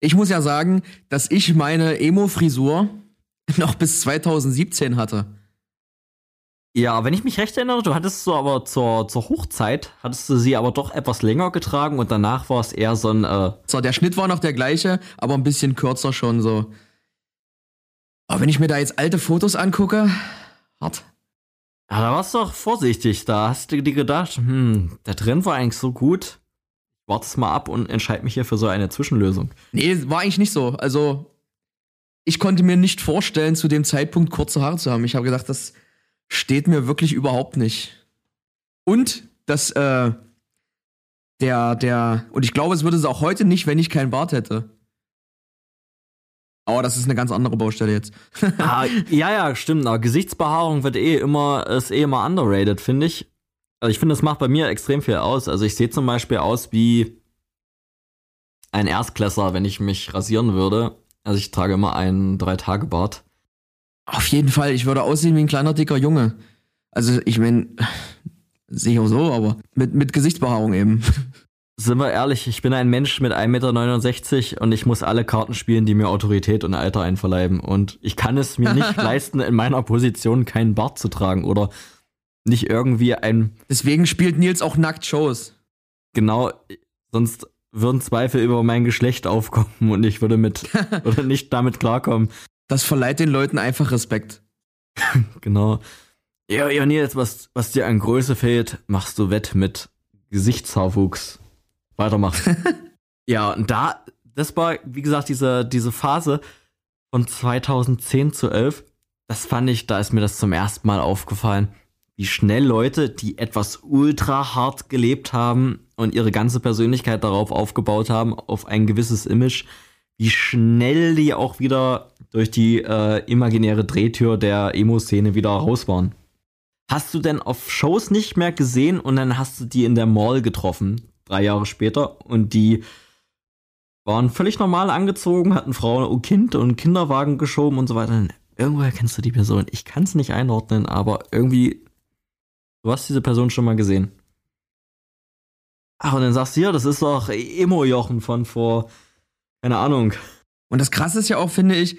Ich muss ja sagen, dass ich meine Emo-Frisur noch bis 2017 hatte. Ja, wenn ich mich recht erinnere, du hattest so aber zur, zur Hochzeit, hattest du sie aber doch etwas länger getragen und danach war es eher so ein. Äh so, der Schnitt war noch der gleiche, aber ein bisschen kürzer schon so. Aber wenn ich mir da jetzt alte Fotos angucke, hart. Ja, da warst du doch vorsichtig. Da hast du dir gedacht, hm, der Trend war eigentlich so gut. Warte es mal ab und entscheide mich hier für so eine Zwischenlösung. Nee, war eigentlich nicht so. Also, ich konnte mir nicht vorstellen, zu dem Zeitpunkt kurze Haare zu haben. Ich habe gedacht, das steht mir wirklich überhaupt nicht. Und dass, äh, der, der, und ich glaube, es würde es auch heute nicht, wenn ich keinen Bart hätte. Aber das ist eine ganz andere Baustelle jetzt. ah, ja, ja, stimmt. Aber Gesichtsbehaarung wird eh immer, ist eh immer underrated, finde ich. Also ich finde, das macht bei mir extrem viel aus. Also ich sehe zum Beispiel aus wie ein Erstklässler, wenn ich mich rasieren würde. Also ich trage immer einen Drei-Tage-Bart. Auf jeden Fall, ich würde aussehen wie ein kleiner, dicker Junge. Also ich meine, auch so, aber mit, mit Gesichtsbehaarung eben sind wir ehrlich, ich bin ein Mensch mit 1,69 Meter und ich muss alle Karten spielen, die mir Autorität und Alter einverleiben. Und ich kann es mir nicht leisten, in meiner Position keinen Bart zu tragen oder nicht irgendwie ein. Deswegen spielt Nils auch nackt Shows. Genau, sonst würden Zweifel über mein Geschlecht aufkommen und ich würde mit oder nicht damit klarkommen. Das verleiht den Leuten einfach Respekt. genau. Ja, ja, Nils, was, was dir an Größe fehlt, machst du wett mit Gesichtshaarwuchs. Weitermachen. ja, und da, das war, wie gesagt, diese, diese Phase von 2010 zu 11, das fand ich, da ist mir das zum ersten Mal aufgefallen, wie schnell Leute, die etwas ultra hart gelebt haben und ihre ganze Persönlichkeit darauf aufgebaut haben, auf ein gewisses Image, wie schnell die auch wieder durch die äh, imaginäre Drehtür der Emo-Szene wieder raus waren. Hast du denn auf Shows nicht mehr gesehen und dann hast du die in der Mall getroffen? drei Jahre später. Und die waren völlig normal angezogen, hatten Frau und Kind und Kinderwagen geschoben und so weiter. Irgendwoher kennst du die Person. Ich kann es nicht einordnen, aber irgendwie, du hast diese Person schon mal gesehen. Ach, und dann sagst du, ja, das ist doch Emo-Jochen von vor, keine Ahnung. Und das Krasse ist ja auch, finde ich,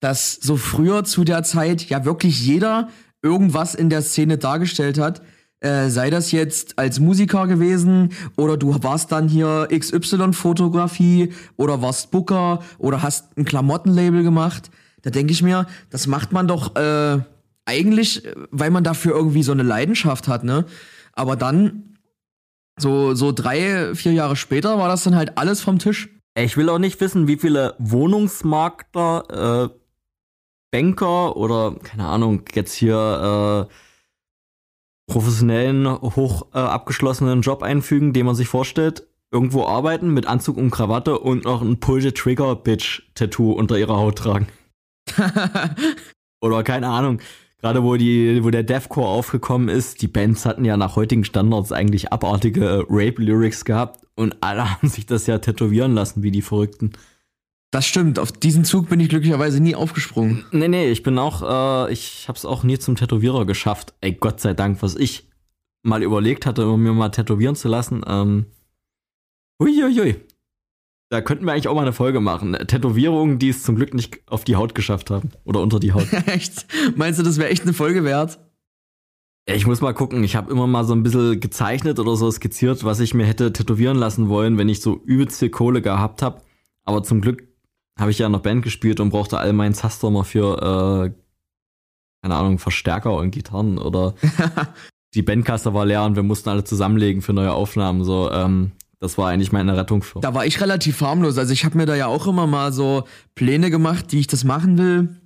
dass so früher zu der Zeit ja wirklich jeder irgendwas in der Szene dargestellt hat. Äh, sei das jetzt als Musiker gewesen oder du warst dann hier XY-Fotografie oder warst Booker oder hast ein Klamottenlabel gemacht. Da denke ich mir, das macht man doch äh, eigentlich, weil man dafür irgendwie so eine Leidenschaft hat, ne? Aber dann, so, so drei, vier Jahre später, war das dann halt alles vom Tisch. Ich will auch nicht wissen, wie viele Wohnungsmakler, äh, Banker oder, keine Ahnung, jetzt hier äh, professionellen, hoch äh, abgeschlossenen Job einfügen, den man sich vorstellt, irgendwo arbeiten mit Anzug und Krawatte und noch ein Pull the Trigger Bitch Tattoo unter ihrer Haut tragen. Oder keine Ahnung, gerade wo die, wo der Deathcore aufgekommen ist, die Bands hatten ja nach heutigen Standards eigentlich abartige Rape-Lyrics gehabt und alle haben sich das ja tätowieren lassen, wie die Verrückten. Das stimmt, auf diesen Zug bin ich glücklicherweise nie aufgesprungen. Nee, nee, ich bin auch, äh, ich hab's auch nie zum Tätowierer geschafft. Ey, Gott sei Dank, was ich mal überlegt hatte, um mir mal tätowieren zu lassen. Ähm, Uiuiui. Da könnten wir eigentlich auch mal eine Folge machen. Tätowierungen, die es zum Glück nicht auf die Haut geschafft haben. Oder unter die Haut. echt? Meinst du, das wäre echt eine Folge wert? Ich muss mal gucken. Ich habe immer mal so ein bisschen gezeichnet oder so skizziert, was ich mir hätte tätowieren lassen wollen, wenn ich so übelste Kohle gehabt habe. Aber zum Glück habe ich ja noch Band gespielt und brauchte all meinen Zaster für, äh, keine Ahnung, Verstärker und Gitarren oder die Bandkasse war leer und wir mussten alle zusammenlegen für neue Aufnahmen. So, ähm, das war eigentlich meine Rettung für. Da war ich relativ harmlos. Also ich habe mir da ja auch immer mal so Pläne gemacht, die ich das machen will.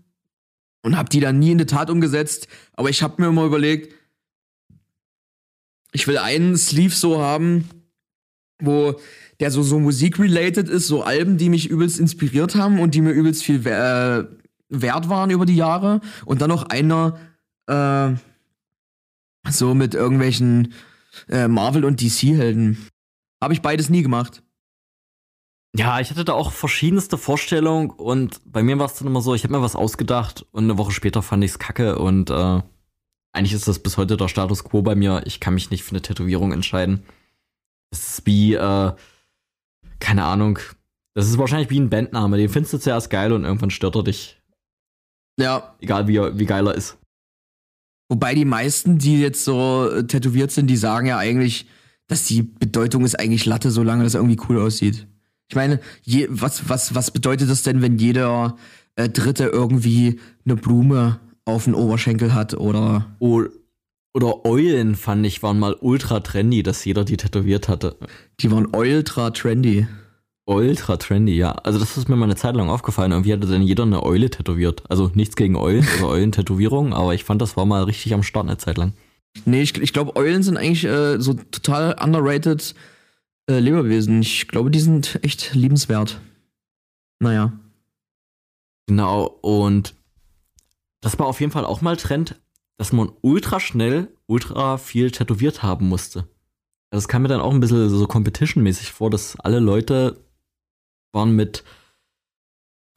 Und habe die dann nie in die Tat umgesetzt. Aber ich habe mir immer überlegt, ich will einen Sleeve so haben, wo der so, so Musik-related ist, so Alben, die mich übelst inspiriert haben und die mir übelst viel äh, wert waren über die Jahre. Und dann noch einer, äh, so mit irgendwelchen äh, Marvel- und DC-Helden. Habe ich beides nie gemacht. Ja, ich hatte da auch verschiedenste Vorstellungen und bei mir war es dann immer so, ich habe mir was ausgedacht und eine Woche später fand ich's kacke und äh, eigentlich ist das bis heute der Status quo bei mir. Ich kann mich nicht für eine Tätowierung entscheiden. Es ist wie, äh, keine Ahnung, das ist wahrscheinlich wie ein Bandname. Den findest du zuerst geil und irgendwann stört er dich. Ja. Egal wie, wie geil er ist. Wobei die meisten, die jetzt so tätowiert sind, die sagen ja eigentlich, dass die Bedeutung ist eigentlich Latte, solange das irgendwie cool aussieht. Ich meine, je, was, was, was bedeutet das denn, wenn jeder äh, Dritte irgendwie eine Blume auf den Oberschenkel hat oder. Oh, oder Eulen, fand ich, waren mal ultra trendy, dass jeder die tätowiert hatte. Die waren ultra trendy. Ultra trendy, ja. Also das ist mir mal eine Zeit lang aufgefallen. Irgendwie hatte dann jeder eine Eule tätowiert. Also nichts gegen Eulen oder Eulentätowierungen, aber ich fand, das war mal richtig am Start eine Zeit lang. Nee, ich, ich glaube, Eulen sind eigentlich äh, so total underrated äh, Lebewesen. Ich glaube, die sind echt liebenswert. Naja. Genau, und das war auf jeden Fall auch mal Trend, dass man ultra schnell, ultra viel tätowiert haben musste. Also das kam mir dann auch ein bisschen so competition-mäßig vor, dass alle Leute waren mit,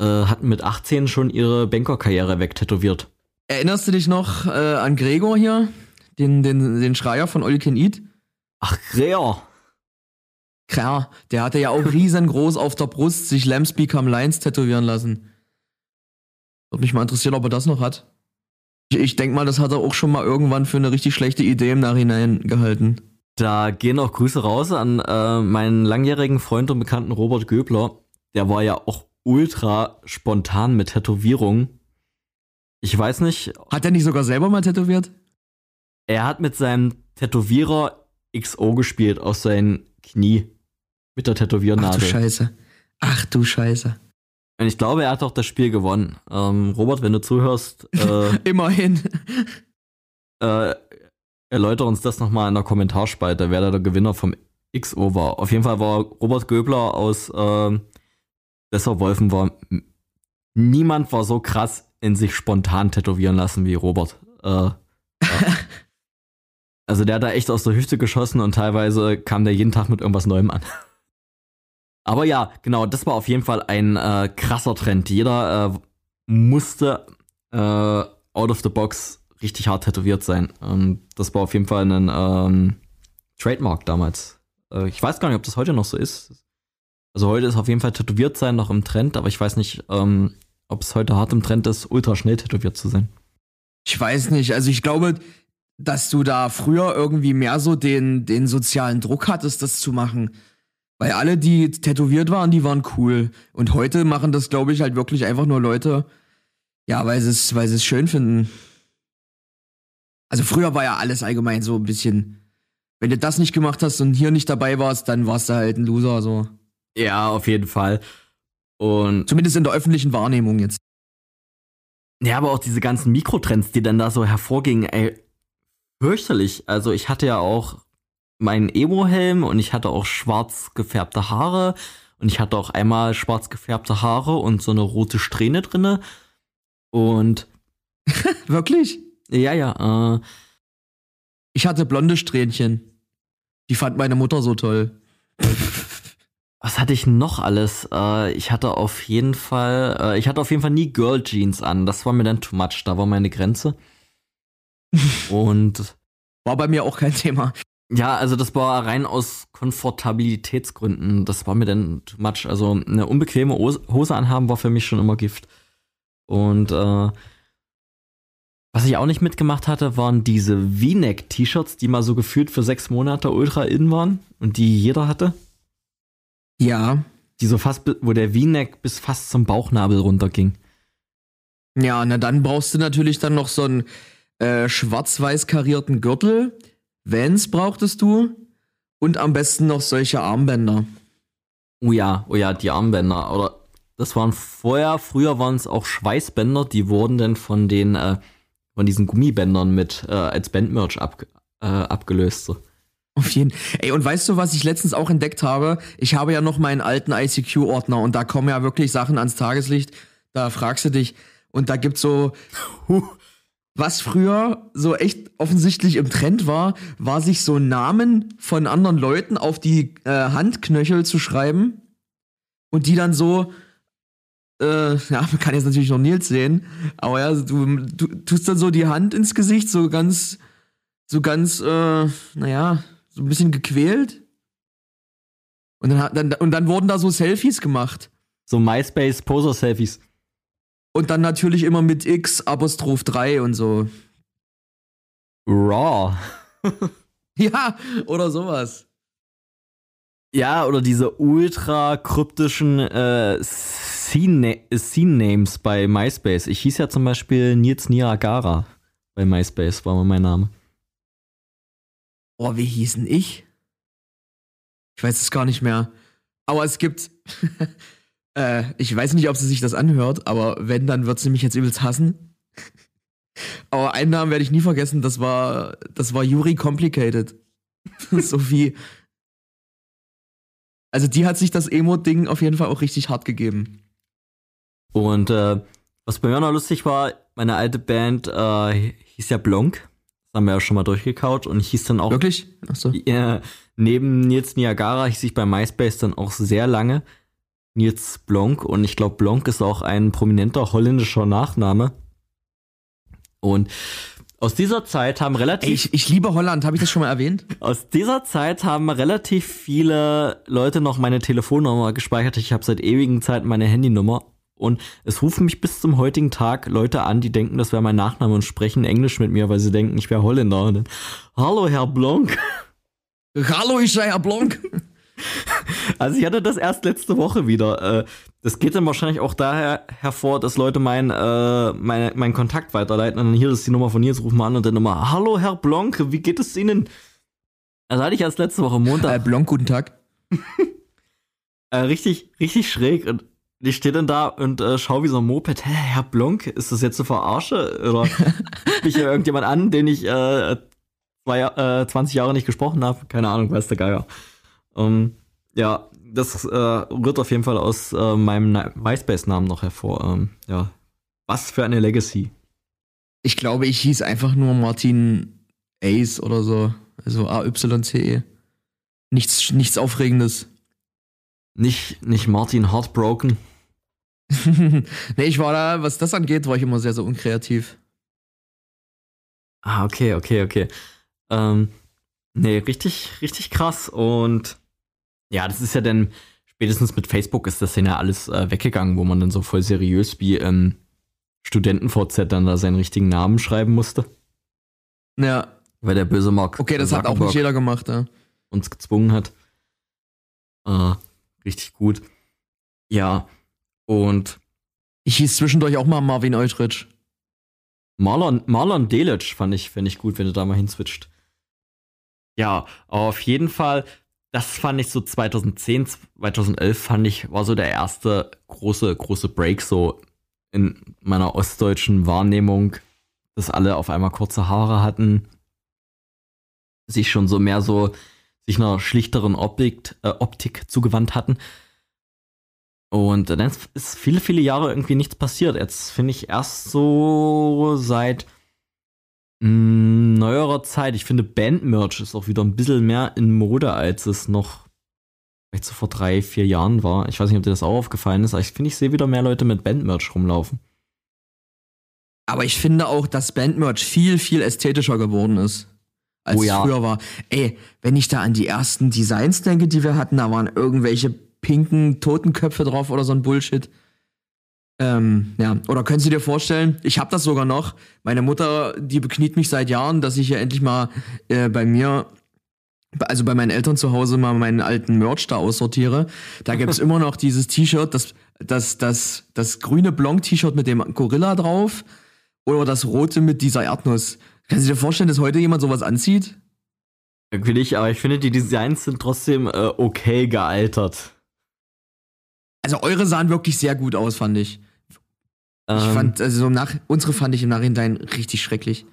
äh, hatten mit 18 schon ihre Bankerkarriere wegtätowiert. Erinnerst du dich noch äh, an Gregor hier? Den, den, den Schreier von All You Can Eat. Ach, Gregor. Klar, der hatte ja auch riesengroß auf der Brust sich Lambs Become Lions tätowieren lassen. Würde mich mal interessieren, ob er das noch hat. Ich, ich denke mal, das hat er auch schon mal irgendwann für eine richtig schlechte Idee im Nachhinein gehalten. Da gehen auch Grüße raus an äh, meinen langjährigen Freund und Bekannten Robert Göbler. Der war ja auch ultra spontan mit Tätowierungen. Ich weiß nicht. Hat er nicht sogar selber mal tätowiert? Er hat mit seinem Tätowierer XO gespielt aus seinem Knie. Mit der Tätowiernadel. Ach du Scheiße. Ach du Scheiße. Und ich glaube, er hat auch das Spiel gewonnen. Ähm, Robert, wenn du zuhörst. Äh, Immerhin. Äh, erläutere uns das nochmal in der Kommentarspalte, wer da der Gewinner vom XO war. Auf jeden Fall war Robert Göbler aus äh, Dessau Wolfen war. Niemand war so krass in sich spontan tätowieren lassen wie Robert. Äh, ja. Also der hat da echt aus der Hüfte geschossen und teilweise kam der jeden Tag mit irgendwas Neuem an. Aber ja, genau, das war auf jeden Fall ein äh, krasser Trend. Jeder äh, musste äh, out of the box richtig hart tätowiert sein. Ähm, das war auf jeden Fall ein ähm, Trademark damals. Äh, ich weiß gar nicht, ob das heute noch so ist. Also heute ist auf jeden Fall tätowiert sein noch im Trend, aber ich weiß nicht, ähm, ob es heute hart im Trend ist, ultra schnell tätowiert zu sein. Ich weiß nicht. Also ich glaube, dass du da früher irgendwie mehr so den, den sozialen Druck hattest, das zu machen. Weil alle, die tätowiert waren, die waren cool. Und heute machen das, glaube ich, halt wirklich einfach nur Leute, ja, weil sie es, weil sie es schön finden. Also früher war ja alles allgemein so ein bisschen. Wenn du das nicht gemacht hast und hier nicht dabei warst, dann warst du halt ein Loser, so. Ja, auf jeden Fall. Und Zumindest in der öffentlichen Wahrnehmung jetzt. ja, aber auch diese ganzen Mikrotrends, die dann da so hervorgingen, ey, fürchterlich. Also ich hatte ja auch meinen Emo-Helm und ich hatte auch schwarz gefärbte Haare und ich hatte auch einmal schwarz gefärbte Haare und so eine rote Strähne drinne. Und Wirklich? ja, ja, äh, Ich hatte blonde Strähnchen. Die fand meine Mutter so toll. was hatte ich noch alles? Äh, ich hatte auf jeden Fall, äh, ich hatte auf jeden Fall nie Girl Jeans an. Das war mir dann too much. Da war meine Grenze. und War bei mir auch kein Thema. Ja, also das war rein aus Komfortabilitätsgründen. Das war mir dann too much. Also eine unbequeme Hose anhaben war für mich schon immer Gift. Und äh, was ich auch nicht mitgemacht hatte, waren diese V-Neck-T-Shirts, die mal so gefühlt für sechs Monate ultra in waren und die jeder hatte. Ja. Die so fast, wo der V-Neck bis fast zum Bauchnabel runterging. Ja, na dann brauchst du natürlich dann noch so einen äh, schwarz-weiß karierten Gürtel. Vans brauchtest du. Und am besten noch solche Armbänder. Oh ja, oh ja, die Armbänder. Oder das waren vorher, früher waren es auch Schweißbänder, die wurden dann von den, äh, von diesen Gummibändern mit äh, als Bandmerch ab, äh, abgelöst. So. Auf jeden Ey, und weißt du, was ich letztens auch entdeckt habe? Ich habe ja noch meinen alten ICQ-Ordner und da kommen ja wirklich Sachen ans Tageslicht. Da fragst du dich. Und da gibt's so. Was früher so echt offensichtlich im Trend war, war sich so Namen von anderen Leuten auf die äh, Handknöchel zu schreiben und die dann so, äh, ja, man kann jetzt natürlich noch Nils sehen, aber ja, du, du tust dann so die Hand ins Gesicht, so ganz, so ganz, äh, naja, so ein bisschen gequält. Und dann, dann, und dann wurden da so Selfies gemacht. So MySpace-Poser-Selfies. Und dann natürlich immer mit X, Apostroph 3 und so. Raw. Ja, oder sowas. Ja, oder diese ultra kryptischen äh, Scene- Scene-Names bei MySpace. Ich hieß ja zum Beispiel Nils Niagara bei MySpace, war mal mein Name. Oh, wie hieß denn ich? Ich weiß es gar nicht mehr. Aber es gibt. äh, ich weiß nicht, ob sie sich das anhört, aber wenn, dann wird sie mich jetzt übelst hassen. aber einen Namen werde ich nie vergessen, das war. Das war Yuri Complicated. Sophie. Also die hat sich das Emo-Ding auf jeden Fall auch richtig hart gegeben. Und äh, was bei mir noch lustig war, meine alte Band äh, hieß ja Blonk. Das haben wir ja schon mal durchgekaut und hieß dann auch Wirklich? Achso. Ja, neben Nils Niagara hieß ich bei MySpace dann auch sehr lange Nils Blonk und ich glaube, Blonk ist auch ein prominenter holländischer Nachname. Und aus dieser Zeit haben relativ Ey, ich, ich liebe Holland, habe ich das schon mal erwähnt? aus dieser Zeit haben relativ viele Leute noch meine Telefonnummer gespeichert. Ich habe seit ewigen Zeiten meine Handynummer und es rufen mich bis zum heutigen Tag Leute an, die denken, das wäre mein Nachname und sprechen Englisch mit mir, weil sie denken, ich wäre Holländer. Dann, Hallo, Herr Blonk. Hallo, ich sei Herr Blonk. Also ich hatte das erst letzte Woche wieder. Äh, Das geht dann wahrscheinlich auch daher hervor, dass Leute meinen äh, meine, meinen Kontakt weiterleiten und dann hier ist die Nummer von Nils, rufen wir an und dann immer, hallo Herr Blonke, wie geht es Ihnen? Also hatte ich erst letzte Woche Äh, Montag Blonk, guten Tag. äh, richtig, richtig schräg und ich stehe dann da und äh, schau wie so ein Moped, hä, Herr Blonk, ist das jetzt eine Verarsche? Oder mich hier irgendjemand an, den ich äh, zwei, äh, 20 Jahre nicht gesprochen habe? Keine Ahnung, weiß der Geier. Ähm, ja, das äh, rührt auf jeden Fall aus äh, meinem Na- MySpace-Namen noch hervor. Ähm, ja, was für eine Legacy. Ich glaube, ich hieß einfach nur Martin Ace oder so. Also A-Y-C-E. Nichts, nichts Aufregendes. Nicht, nicht Martin Heartbroken. nee, ich war da, was das angeht, war ich immer sehr, sehr unkreativ. Ah, okay, okay, okay. Ähm, nee, richtig, richtig krass. Und ja, das ist ja dann, spätestens mit Facebook ist das dann ja alles äh, weggegangen, wo man dann so voll seriös wie ähm, Studenten-VZ dann da seinen richtigen Namen schreiben musste. Ja, Weil der böse Mark okay, das hat auch nicht jeder gemacht, ja. uns gezwungen hat. Äh, richtig gut. Ja, und Ich hieß zwischendurch auch mal Marvin Eutrich. Marlon, Marlon Delic fand ich, fände ich gut, wenn du da mal hinswitcht. Ja, auf jeden Fall, das fand ich so 2010, 2011 fand ich, war so der erste große, große Break so in meiner ostdeutschen Wahrnehmung, dass alle auf einmal kurze Haare hatten, sich schon so mehr so, sich einer schlichteren Optik, äh, Optik zugewandt hatten. Und dann ist viele, viele Jahre irgendwie nichts passiert. Jetzt finde ich erst so seit mh, mm, neuerer Zeit, ich finde Bandmerch ist auch wieder ein bisschen mehr in Mode, als es noch vielleicht so vor drei, vier Jahren war. Ich weiß nicht, ob dir das auch aufgefallen ist, aber ich finde, ich sehe wieder mehr Leute mit Bandmerch rumlaufen. Aber ich finde auch, dass Bandmerch viel, viel ästhetischer geworden ist als oh ja. es früher war. Ey, wenn ich da an die ersten Designs denke, die wir hatten, da waren irgendwelche pinken Totenköpfe drauf oder so ein Bullshit. Ähm, ja, oder könntest du dir vorstellen, ich habe das sogar noch. Meine Mutter, die bekniet mich seit Jahren, dass ich ja endlich mal äh, bei mir, also bei meinen Eltern zu Hause mal meinen alten Merch da aussortiere. Da gibt's immer noch dieses T-Shirt, das, das, das, das grüne Blanc-T-Shirt mit dem Gorilla drauf oder das rote mit dieser Erdnuss. Kannst du dir vorstellen, dass heute jemand sowas anzieht? Irgendwie nicht, aber ich finde, die Designs sind trotzdem äh, okay gealtert. Also eure sahen wirklich sehr gut aus, fand ich. Ähm, ich fand, also so nach, unsere fand ich im Nachhinein richtig schrecklich.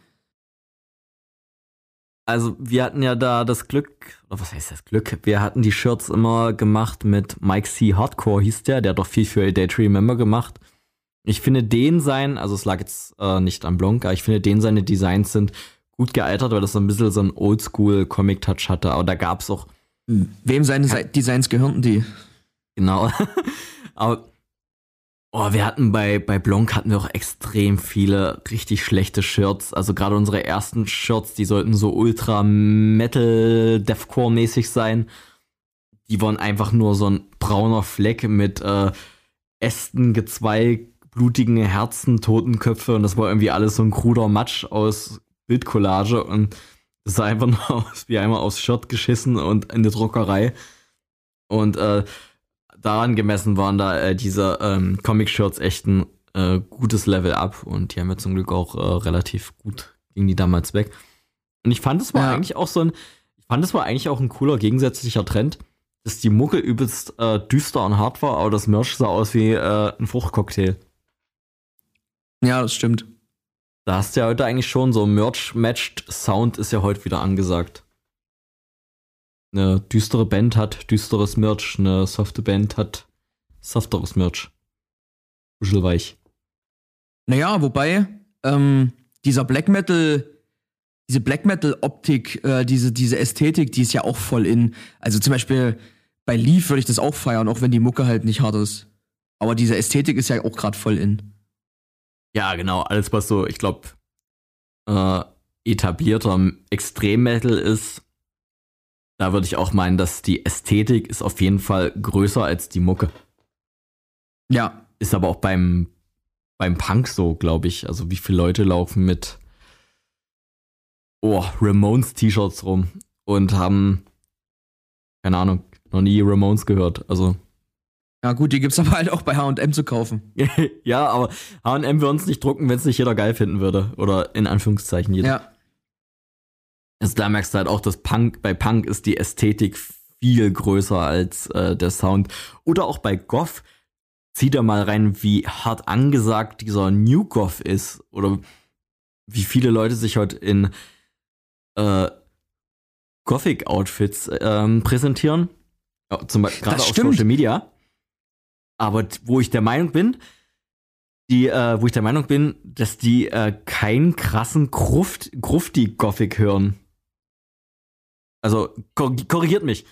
Also wir hatten ja da das Glück, oder was heißt das Glück? Wir hatten die Shirts immer gemacht mit Mike C. Hardcore hieß der, der hat doch viel für A Day to Remember gemacht. Ich finde den sein, also es lag jetzt äh, nicht am Blanc, aber ich finde den seine Designs sind gut gealtert, weil das so ein bisschen so ein Oldschool-Comic-Touch hatte, aber da gab es auch. Wem seine Designs gehörten die? Genau. Aber oh, wir hatten bei, bei Blanc hatten wir auch extrem viele richtig schlechte Shirts. Also gerade unsere ersten Shirts, die sollten so ultra Metal Deathcore mäßig sein. Die waren einfach nur so ein brauner Fleck mit äh, Ästen, Gezweig, blutigen Herzen, Totenköpfe und das war irgendwie alles so ein kruder Matsch aus Bildcollage und das sah einfach nur aus wie einmal aufs Shirt geschissen und in der Druckerei. Und äh, daran gemessen waren da äh, diese ähm, Comic-Shirts echt ein äh, gutes Level up und die haben ja zum Glück auch äh, relativ gut gegen die damals weg. Und ich fand, es war ja. eigentlich auch so ein, ich fand, es war eigentlich auch ein cooler gegensätzlicher Trend, dass die Mucke übelst äh, düster und hart war, aber das Merch sah aus wie äh, ein Fruchtcocktail. Ja, das stimmt. Da hast du ja heute eigentlich schon so Merch-Matched Sound ist ja heute wieder angesagt eine düstere Band hat düsteres Merch, eine softe Band hat softeres Merch. Kuschelweich. Naja, wobei, ähm, dieser Black Metal, diese Black Metal-Optik, äh, diese, diese Ästhetik, die ist ja auch voll in. Also zum Beispiel bei Leaf würde ich das auch feiern, auch wenn die Mucke halt nicht hart ist. Aber diese Ästhetik ist ja auch gerade voll in. Ja, genau. Alles, was so, ich glaube, äh, etablierter Extrem-Metal ist, da würde ich auch meinen, dass die Ästhetik ist auf jeden Fall größer als die Mucke. Ja. Ist aber auch beim, beim Punk so, glaube ich. Also wie viele Leute laufen mit oh, Ramones-T-Shirts rum und haben, keine Ahnung, noch nie Ramones gehört. Also. Ja, gut, die gibt es aber halt auch bei HM zu kaufen. ja, aber HM würde uns nicht drucken, wenn es nicht jeder geil finden würde. Oder in Anführungszeichen jeder. Ja. Also da merkst du halt auch, dass Punk, bei Punk ist die Ästhetik viel größer als äh, der Sound. Oder auch bei Goth. Zieh da mal rein, wie hart angesagt dieser New Goth ist. Oder wie viele Leute sich heute in äh, Gothic-Outfits ähm, präsentieren. Ja, zum Beispiel gerade auf Social Media. Aber wo ich der Meinung bin, die, äh, wo ich der Meinung bin, dass die äh, keinen krassen Gruft, Grufti-Gothic hören. Also korrigiert mich.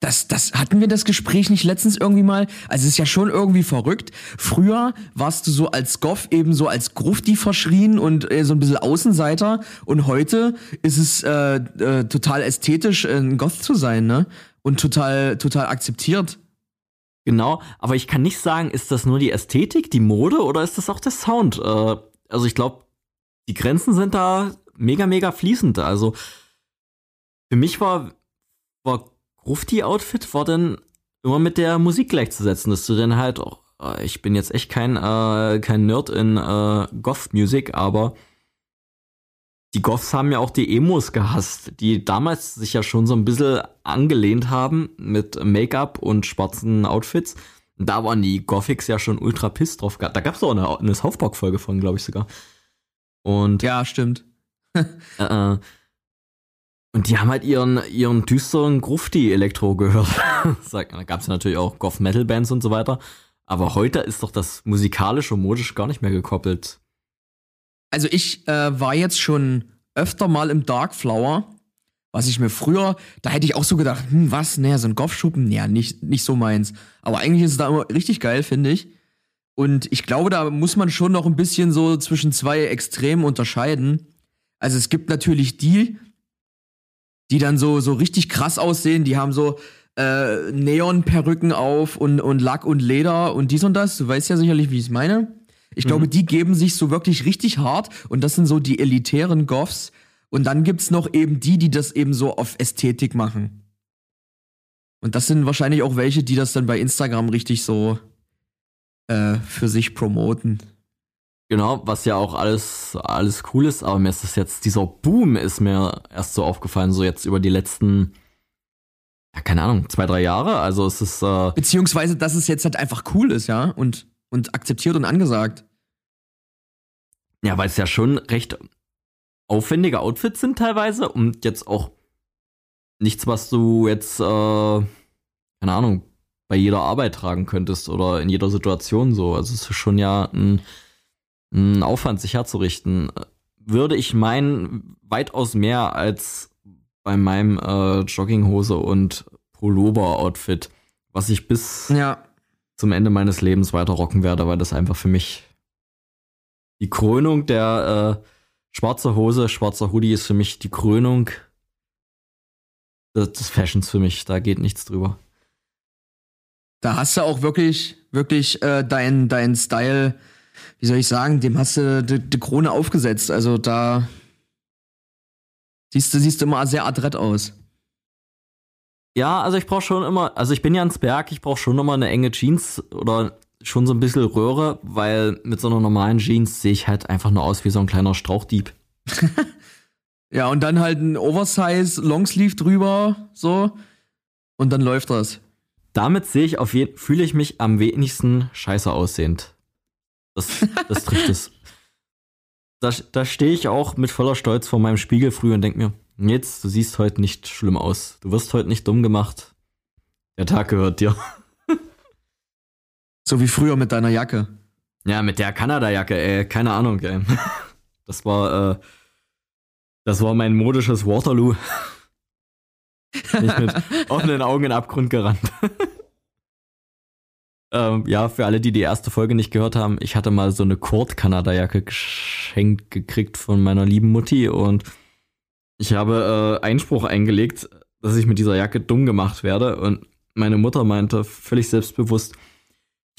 Das, das hatten wir das Gespräch nicht letztens irgendwie mal. Also es ist ja schon irgendwie verrückt. Früher warst du so als Goff eben so als Grufti verschrien und äh, so ein bisschen Außenseiter. Und heute ist es äh, äh, total ästhetisch, ein Goth zu sein, ne? Und total, total akzeptiert. Genau, aber ich kann nicht sagen, ist das nur die Ästhetik, die Mode oder ist das auch der Sound? Äh, also ich glaube, die Grenzen sind da mega, mega fließend. Also für mich war, war Grufti-Outfit war dann immer mit der Musik gleichzusetzen, dass du dann halt auch äh, ich bin jetzt echt kein, äh, kein Nerd in äh, Goth-Music, aber die Goths haben ja auch die Emos gehasst, die damals sich ja schon so ein bisschen angelehnt haben mit Make-up und schwarzen Outfits. Da waren die Gothics ja schon ultra piss drauf. Da gab es auch eine, eine South Park-Folge von, glaube ich sogar. Und ja, stimmt. äh, und die haben halt ihren, ihren düsteren Grufti-Elektro gehört. da gab es natürlich auch Goth-Metal-Bands und so weiter. Aber heute ist doch das musikalisch und modisch gar nicht mehr gekoppelt. Also ich äh, war jetzt schon öfter mal im Dark Flower, was ich mir früher, da hätte ich auch so gedacht, hm, was, naja, so ein Goff-Schuppen, ja, nicht, nicht so meins. Aber eigentlich ist es da immer richtig geil, finde ich. Und ich glaube, da muss man schon noch ein bisschen so zwischen zwei Extremen unterscheiden. Also es gibt natürlich die, die dann so, so richtig krass aussehen, die haben so äh, Neon-Perücken auf und, und Lack und Leder und dies und das. Du weißt ja sicherlich, wie ich es meine. Ich mhm. glaube, die geben sich so wirklich richtig hart und das sind so die elitären Goffs. Und dann gibt's noch eben die, die das eben so auf Ästhetik machen. Und das sind wahrscheinlich auch welche, die das dann bei Instagram richtig so äh, für sich promoten. Genau, was ja auch alles, alles cool ist, aber mir ist das jetzt, dieser Boom ist mir erst so aufgefallen, so jetzt über die letzten, ja, keine Ahnung, zwei, drei Jahre. Also es ist. Äh Beziehungsweise, dass es jetzt halt einfach cool ist, ja, und, und akzeptiert und angesagt. Ja, weil es ja schon recht aufwendige Outfits sind teilweise und jetzt auch nichts, was du jetzt, äh, keine Ahnung, bei jeder Arbeit tragen könntest oder in jeder Situation so. Also es ist schon ja ein einen Aufwand, sich herzurichten, würde ich meinen, weitaus mehr als bei meinem äh, Jogginghose und Pullover-Outfit, was ich bis ja. zum Ende meines Lebens weiter rocken werde, weil das einfach für mich die Krönung der äh, schwarze Hose, schwarzer Hoodie ist für mich die Krönung des, Fashions für mich. Da geht nichts drüber. Da hast du auch wirklich, wirklich äh, dein, dein Style wie soll ich sagen, dem hast du die, Krone aufgesetzt. Also da siehst du, siehst du immer sehr adrett aus. Ja, also ich brauche schon immer, also ich bin ja ans Berg, ich brauche schon immer eine enge Jeans oder schon so ein bisschen Röhre, weil mit so einer normalen Jeans sehe ich halt einfach nur aus wie so ein kleiner Strauchdieb. ja, und dann halt ein Oversize Longsleeve drüber, so. Und dann läuft das. Damit sehe ich auf jeden, fühle ich mich am wenigsten scheiße aussehend. Das, das trifft es. Da, da stehe ich auch mit voller Stolz vor meinem Spiegel früh und denke mir, jetzt, du siehst heute nicht schlimm aus. Du wirst heute nicht dumm gemacht. Der Tag gehört dir. So wie früher mit deiner Jacke. Ja, mit der Kanada-Jacke, ey. Keine Ahnung, ey. Das war, äh, das war mein modisches Waterloo. ich mit offenen Augen in den Abgrund gerannt. Ähm, ja, für alle, die die erste Folge nicht gehört haben, ich hatte mal so eine Kurt-Kanada-Jacke geschenkt gekriegt von meiner lieben Mutti und ich habe äh, Einspruch eingelegt, dass ich mit dieser Jacke dumm gemacht werde und meine Mutter meinte völlig selbstbewusst,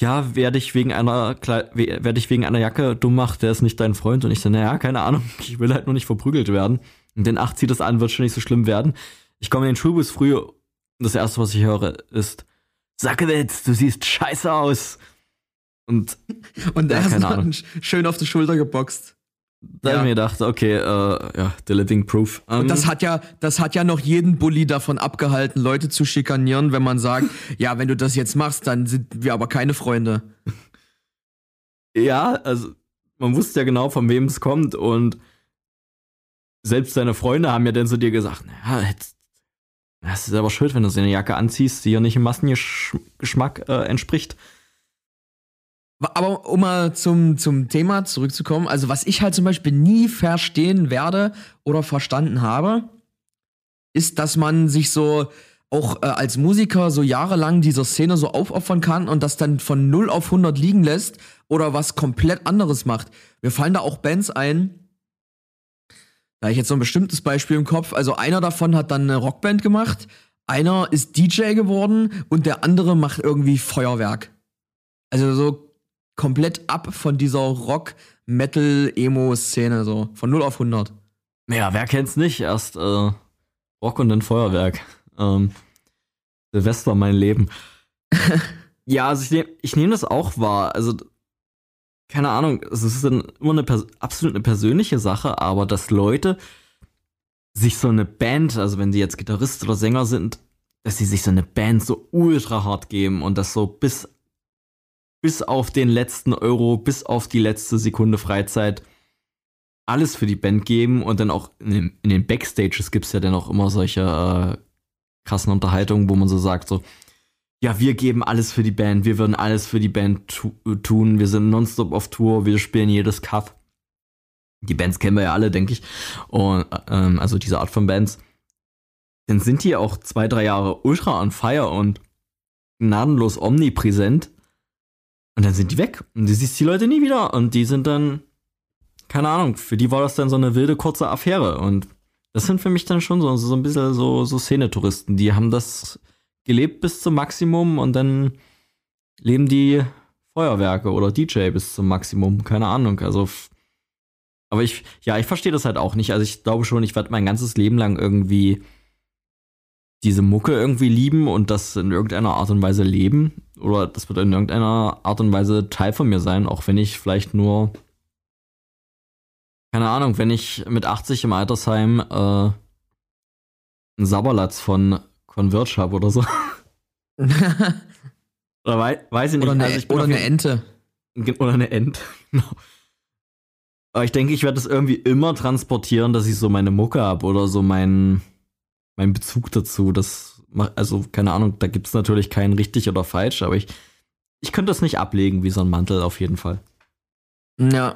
ja, wer dich wegen einer wer dich wegen einer Jacke dumm macht, der ist nicht dein Freund und ich so, naja, keine Ahnung, ich will halt nur nicht verprügelt werden. Und den 8 zieht es an, wird schon nicht so schlimm werden. Ich komme in den Schulbus früh und das erste, was ich höre, ist Sackelitz, du siehst scheiße aus. Und, und der ja, ist dann schön auf die Schulter geboxt. Da ja. habe ich mir gedacht, okay, äh, ja, the living proof. Um, und das ähm, hat ja, das hat ja noch jeden Bully davon abgehalten, Leute zu schikanieren, wenn man sagt, ja, wenn du das jetzt machst, dann sind wir aber keine Freunde. Ja, also man wusste ja genau, von wem es kommt und selbst deine Freunde haben ja dann zu dir gesagt, naja, jetzt das ist aber schuld, wenn du so eine Jacke anziehst, die ja nicht im Massengeschmack äh, entspricht. Aber um mal zum, zum Thema zurückzukommen, also was ich halt zum Beispiel nie verstehen werde oder verstanden habe, ist, dass man sich so auch äh, als Musiker so jahrelang dieser Szene so aufopfern kann und das dann von 0 auf 100 liegen lässt oder was komplett anderes macht. Mir fallen da auch Bands ein, da habe ich jetzt so ein bestimmtes Beispiel im Kopf. Also einer davon hat dann eine Rockband gemacht, einer ist DJ geworden und der andere macht irgendwie Feuerwerk. Also so komplett ab von dieser Rock-Metal-Emo-Szene, so von 0 auf 100. Ja, wer kennt's nicht? Erst äh, Rock und dann Feuerwerk. Ähm, Silvester mein Leben. Ja, also ich nehme ich nehm das auch wahr. Also, keine Ahnung, es ist dann immer eine absolut eine persönliche Sache, aber dass Leute sich so eine Band, also wenn sie jetzt Gitarrist oder Sänger sind, dass sie sich so eine Band so ultra hart geben und das so bis, bis auf den letzten Euro, bis auf die letzte Sekunde Freizeit alles für die Band geben und dann auch in den, in den Backstages gibt es ja dann auch immer solche äh, krassen Unterhaltungen, wo man so sagt, so, ja, wir geben alles für die Band, wir würden alles für die Band tu tun, wir sind nonstop auf Tour, wir spielen jedes Cut. Die Bands kennen wir ja alle, denke ich. Und, ähm, also diese Art von Bands. Dann sind die auch zwei, drei Jahre ultra on fire und gnadenlos omnipräsent. Und dann sind die weg. Und du siehst die Leute nie wieder. Und die sind dann, keine Ahnung, für die war das dann so eine wilde, kurze Affäre. Und das sind für mich dann schon so, so ein bisschen so, so Szenetouristen. Die haben das gelebt bis zum Maximum und dann leben die Feuerwerke oder DJ bis zum Maximum. Keine Ahnung. Also, aber ich, ja, ich verstehe das halt auch nicht. Also ich glaube schon, ich werde mein ganzes Leben lang irgendwie diese Mucke irgendwie lieben und das in irgendeiner Art und Weise leben. Oder das wird in irgendeiner Art und Weise Teil von mir sein, auch wenn ich vielleicht nur, keine Ahnung, wenn ich mit 80 im Altersheim äh, einen Sabberlatz von Converge habe oder so. oder wei weiß ich nicht. Oder eine, also oder eine Ente. Oder eine Ente, genau. Aber ich denke, ich werde es irgendwie immer transportieren, dass ich so meine Mucke habe oder so meinen mein Bezug dazu. Das also keine Ahnung, da gibt es natürlich keinen richtig oder falsch, aber ich, ich könnte das nicht ablegen wie so ein Mantel auf jeden Fall. Ja.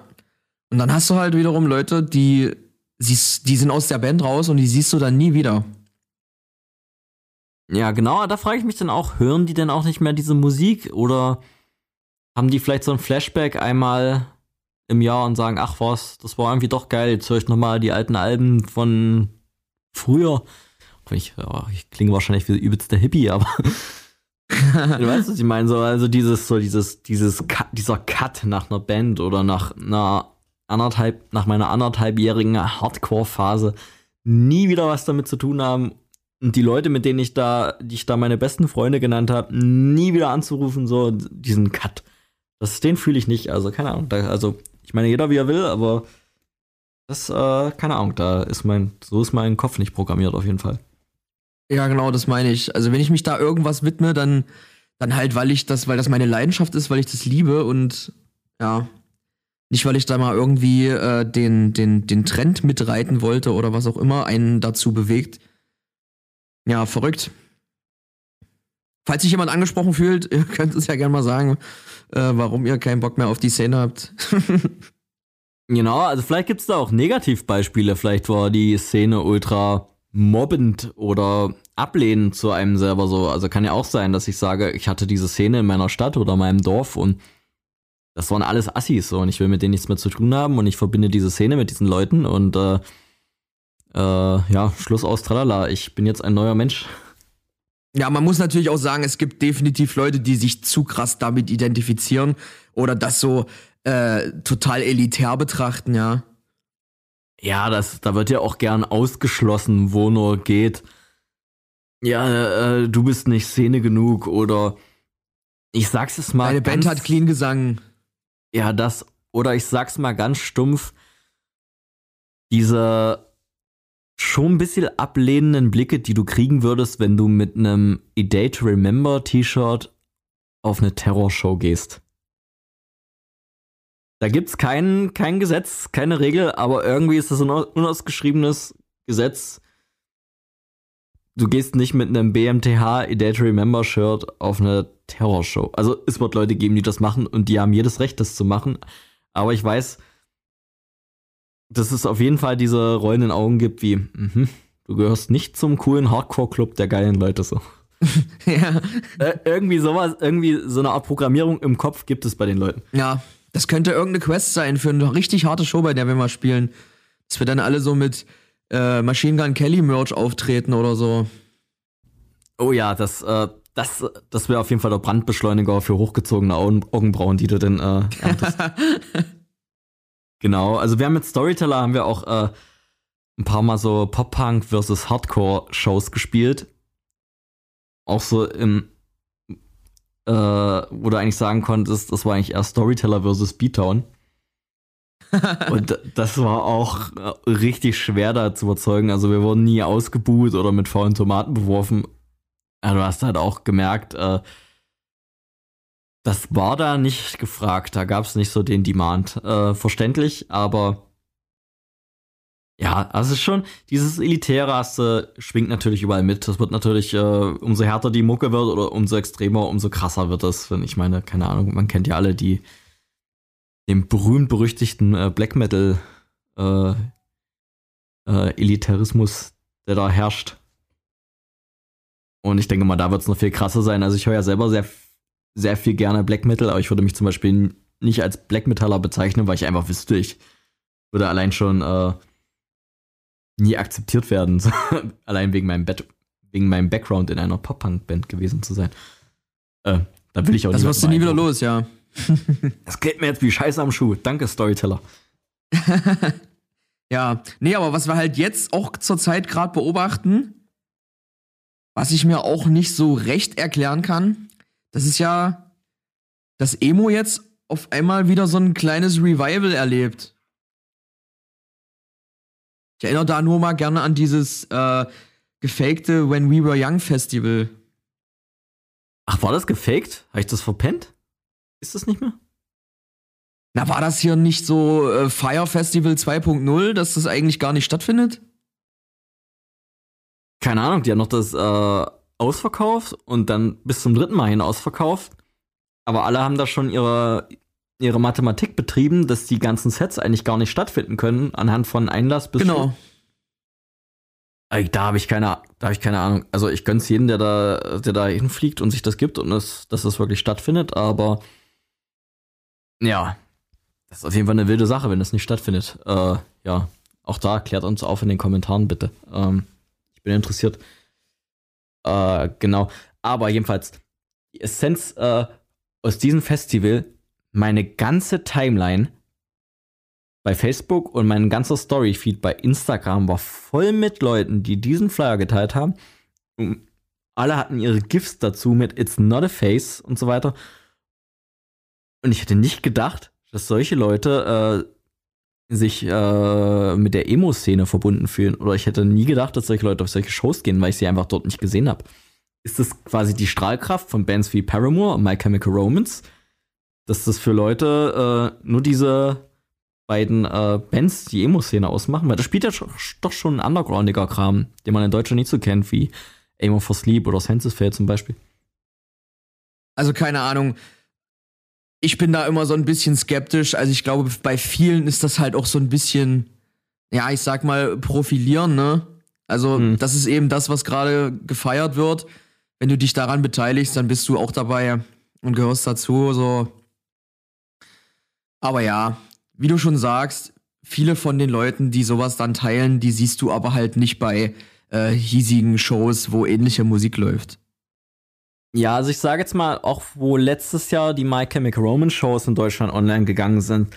Und dann hast du halt wiederum Leute, die, die sind aus der Band raus und die siehst du dann nie wieder. Ja, genau, da frage ich mich dann auch, hören die denn auch nicht mehr diese Musik oder haben die vielleicht so ein Flashback einmal im Jahr und sagen, ach was, das war irgendwie doch geil, jetzt höre ich nochmal die alten Alben von früher. Ich, oh, ich klinge wahrscheinlich wie übelster Hippie, aber du weißt, was ich meine, so, also dieses, so dieses, dieses, Cut, dieser Cut nach einer Band oder nach einer anderthalb, nach meiner anderthalbjährigen Hardcore-Phase nie wieder was damit zu tun haben und die Leute, mit denen ich da, die ich da meine besten Freunde genannt habe, nie wieder anzurufen, so diesen Cut. Das, den fühle ich nicht. Also, keine Ahnung. Da, also, ich meine, jeder wie er will, aber das, äh, keine Ahnung, da ist mein, so ist mein Kopf nicht programmiert, auf jeden Fall. Ja, genau, das meine ich. Also, wenn ich mich da irgendwas widme, dann, dann halt, weil ich das, weil das meine Leidenschaft ist, weil ich das liebe und ja. Nicht, weil ich da mal irgendwie äh, den, den, den Trend mitreiten wollte oder was auch immer einen dazu bewegt. Ja, verrückt. Falls sich jemand angesprochen fühlt, ihr könnt es ja gerne mal sagen, äh, warum ihr keinen Bock mehr auf die Szene habt. genau, also vielleicht gibt es da auch Negativbeispiele. Vielleicht war die Szene ultra mobbend oder ablehnend zu einem selber so. Also kann ja auch sein, dass ich sage, ich hatte diese Szene in meiner Stadt oder meinem Dorf und das waren alles Assis so und ich will mit denen nichts mehr zu tun haben und ich verbinde diese Szene mit diesen Leuten und äh, äh, ja, Schluss aus, tralala, ich bin jetzt ein neuer Mensch. Ja, man muss natürlich auch sagen, es gibt definitiv Leute, die sich zu krass damit identifizieren oder das so äh, total elitär betrachten, ja. Ja, das, da wird ja auch gern ausgeschlossen, wo nur geht. Ja, äh, du bist nicht Szene genug oder ich sag's es mal. Meine Band hat clean gesungen. Ja, das, oder ich sag's mal ganz stumpf, diese schon ein bisschen ablehnenden Blicke, die du kriegen würdest, wenn du mit einem A Day to Remember T-Shirt auf eine Terrorshow gehst. Da gibt's kein, kein Gesetz, keine Regel, aber irgendwie ist das ein unausgeschriebenes Gesetz. Du gehst nicht mit einem BMTH A Day to Remember Shirt auf eine Terrorshow. Also es wird Leute geben, die das machen und die haben jedes Recht, das zu machen. Aber ich weiß, dass es auf jeden Fall diese rollenden Augen gibt, wie, mh, du gehörst nicht zum coolen Hardcore-Club der geilen Leute so. ja. Äh, irgendwie sowas, irgendwie so eine Art Programmierung im Kopf gibt es bei den Leuten. Ja, das könnte irgendeine Quest sein für eine richtig harte Show, bei der wir mal spielen. Dass wir dann alle so mit äh, Machine Gun Kelly Merch auftreten oder so. Oh ja, das, äh, das, das wäre auf jeden Fall der Brandbeschleuniger für hochgezogene Augenbrauen, die du dann äh, Genau, also wir haben mit Storyteller haben wir auch äh, ein paar Mal so Pop-Punk versus Hardcore-Shows gespielt. Auch so im äh, wo du eigentlich sagen konntest, das war eigentlich eher Storyteller versus Beatdown. und das war auch äh, richtig schwer da zu überzeugen. Also wir wurden nie ausgebuht oder mit faulen Tomaten beworfen. Aber du hast halt auch gemerkt, äh, das war da nicht gefragt. Da gab es nicht so den Demand. Äh, verständlich, aber ja, also schon, dieses Elitäre du, schwingt natürlich überall mit. Das wird natürlich, äh, umso härter die Mucke wird oder umso extremer, umso krasser wird das. Wenn ich meine, keine Ahnung, man kennt ja alle die, den berühmt-berüchtigten äh, Black Metal äh, äh, Elitarismus, der da herrscht. Und ich denke mal, da wird es noch viel krasser sein. Also ich höre ja selber sehr, sehr viel gerne Black Metal, aber ich würde mich zum Beispiel nicht als Black Metaller bezeichnen, weil ich einfach wüsste, ich würde allein schon äh, nie akzeptiert werden. allein wegen meinem, Bett, wegen meinem Background in einer Pop-Punk-Band gewesen zu sein. Äh, da will ich auch Das wirst du nie wieder los, ja. das geht mir jetzt wie Scheiße am Schuh. Danke, Storyteller. ja, nee, aber was wir halt jetzt auch zur Zeit gerade beobachten, was ich mir auch nicht so recht erklären kann, das ist ja, dass Emo jetzt auf einmal wieder so ein kleines Revival erlebt. Ich erinnere da nur mal gerne an dieses äh, gefakte When We Were Young Festival. Ach, war das gefaked? Habe ich das verpennt? Ist das nicht mehr? Na, war das hier nicht so äh, Fire Festival 2.0, dass das eigentlich gar nicht stattfindet? keine Ahnung, die haben noch das äh, ausverkauft und dann bis zum dritten Mal hin ausverkauft. Aber alle haben da schon ihre, ihre Mathematik betrieben, dass die ganzen Sets eigentlich gar nicht stattfinden können, anhand von Einlass bis. Genau. Ey, da habe ich keine, da habe ich keine Ahnung. Also ich gönn's jedem, der da, der da hinfliegt und sich das gibt und das, dass das wirklich stattfindet, aber ja, das ist auf jeden Fall eine wilde Sache, wenn das nicht stattfindet. Äh, ja, auch da klärt uns auf in den Kommentaren bitte. Ähm, ich bin interessiert. Äh, genau. Aber jedenfalls, die Essenz äh, aus diesem Festival, meine ganze Timeline bei Facebook und mein ganzer Story-Feed bei Instagram war voll mit Leuten, die diesen Flyer geteilt haben. Und alle hatten ihre GIFs dazu mit It's not a face und so weiter. Und ich hätte nicht gedacht, dass solche Leute äh, sich äh, mit der Emo-Szene verbunden fühlen. Oder ich hätte nie gedacht, dass solche Leute auf solche Shows gehen, weil ich sie einfach dort nicht gesehen habe. Ist das quasi die Strahlkraft von Bands wie Paramore und My Chemical Romance? Dass das für Leute äh, nur diese beiden äh, Bands die Emo-Szene ausmachen? Weil das spielt ja doch schon ein undergroundiger Kram, den man in Deutschland nicht so kennt, wie Emo for Sleep oder Senses Fail zum Beispiel. Also keine Ahnung ich bin da immer so ein bisschen skeptisch. Also ich glaube, bei vielen ist das halt auch so ein bisschen, ja, ich sag mal, profilieren, ne? Also, mhm. das ist eben das, was gerade gefeiert wird. Wenn du dich daran beteiligst, dann bist du auch dabei und gehörst dazu, so. Aber ja, wie du schon sagst, viele von den Leuten, die sowas dann teilen, die siehst du aber halt nicht bei äh, hiesigen Shows, wo ähnliche Musik läuft. Ja, also ich sage jetzt mal, auch wo letztes Jahr die My Chemical Romance Shows in Deutschland online gegangen sind,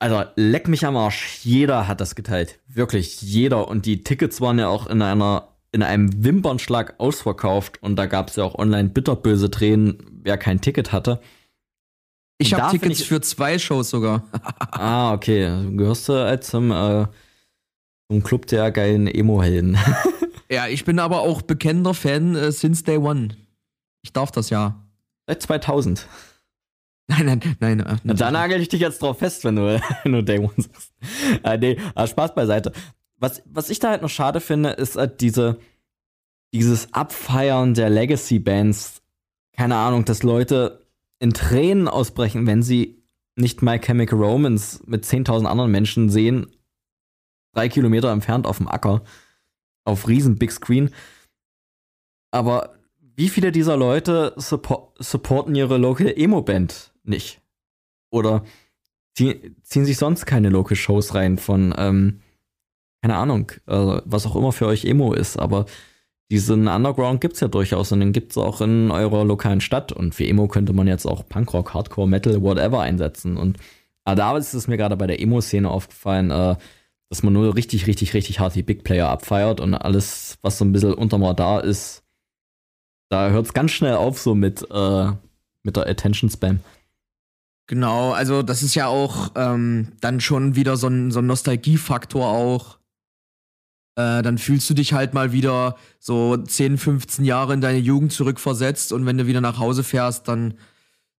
also leck mich am Arsch, jeder hat das geteilt. Wirklich jeder. Und die Tickets waren ja auch in einer in einem Wimpernschlag ausverkauft und da gab es ja auch online bitterböse Tränen, wer kein Ticket hatte. Ich habe Tickets ich, für zwei Shows sogar. ah, okay. Du gehörst du halt zum, äh, zum Club der geilen Emo-Helden. Ja, ich bin aber auch bekennender Fan äh, since day one. Ich darf das ja. Seit 2000. Nein, nein, nein. Äh, Na, da nagel ich dich jetzt drauf fest, wenn du, wenn du Day One sagst. Äh, nee, aber Spaß beiseite. Was, was ich da halt noch schade finde, ist halt diese, dieses Abfeiern der Legacy-Bands. Keine Ahnung, dass Leute in Tränen ausbrechen, wenn sie nicht My Chemical Romance mit 10.000 anderen Menschen sehen, drei Kilometer entfernt auf dem Acker auf riesen Big Screen. Aber wie viele dieser Leute support, supporten ihre Local Emo-Band nicht? Oder ziehen, sich sonst keine Local Shows rein von, ähm, keine Ahnung, äh, was auch immer für euch Emo ist, aber diesen Underground gibt es ja durchaus und den gibt es auch in eurer lokalen Stadt. Und für Emo könnte man jetzt auch Punkrock, Hardcore, Metal, whatever einsetzen. Und aber da ist es mir gerade bei der Emo-Szene aufgefallen, äh, dass man nur richtig, richtig, richtig hart die Big Player abfeiert und alles, was so ein bisschen unterm Radar ist, Da hört es ganz schnell auf, so mit, äh, mit der Attention Spam. Genau, also das ist ja auch ähm, dann schon wieder so ein, so ein Nostalgiefaktor auch. Äh, dann fühlst du dich halt mal wieder so 10, 15 Jahre in deine Jugend zurückversetzt und wenn du wieder nach Hause fährst, dann,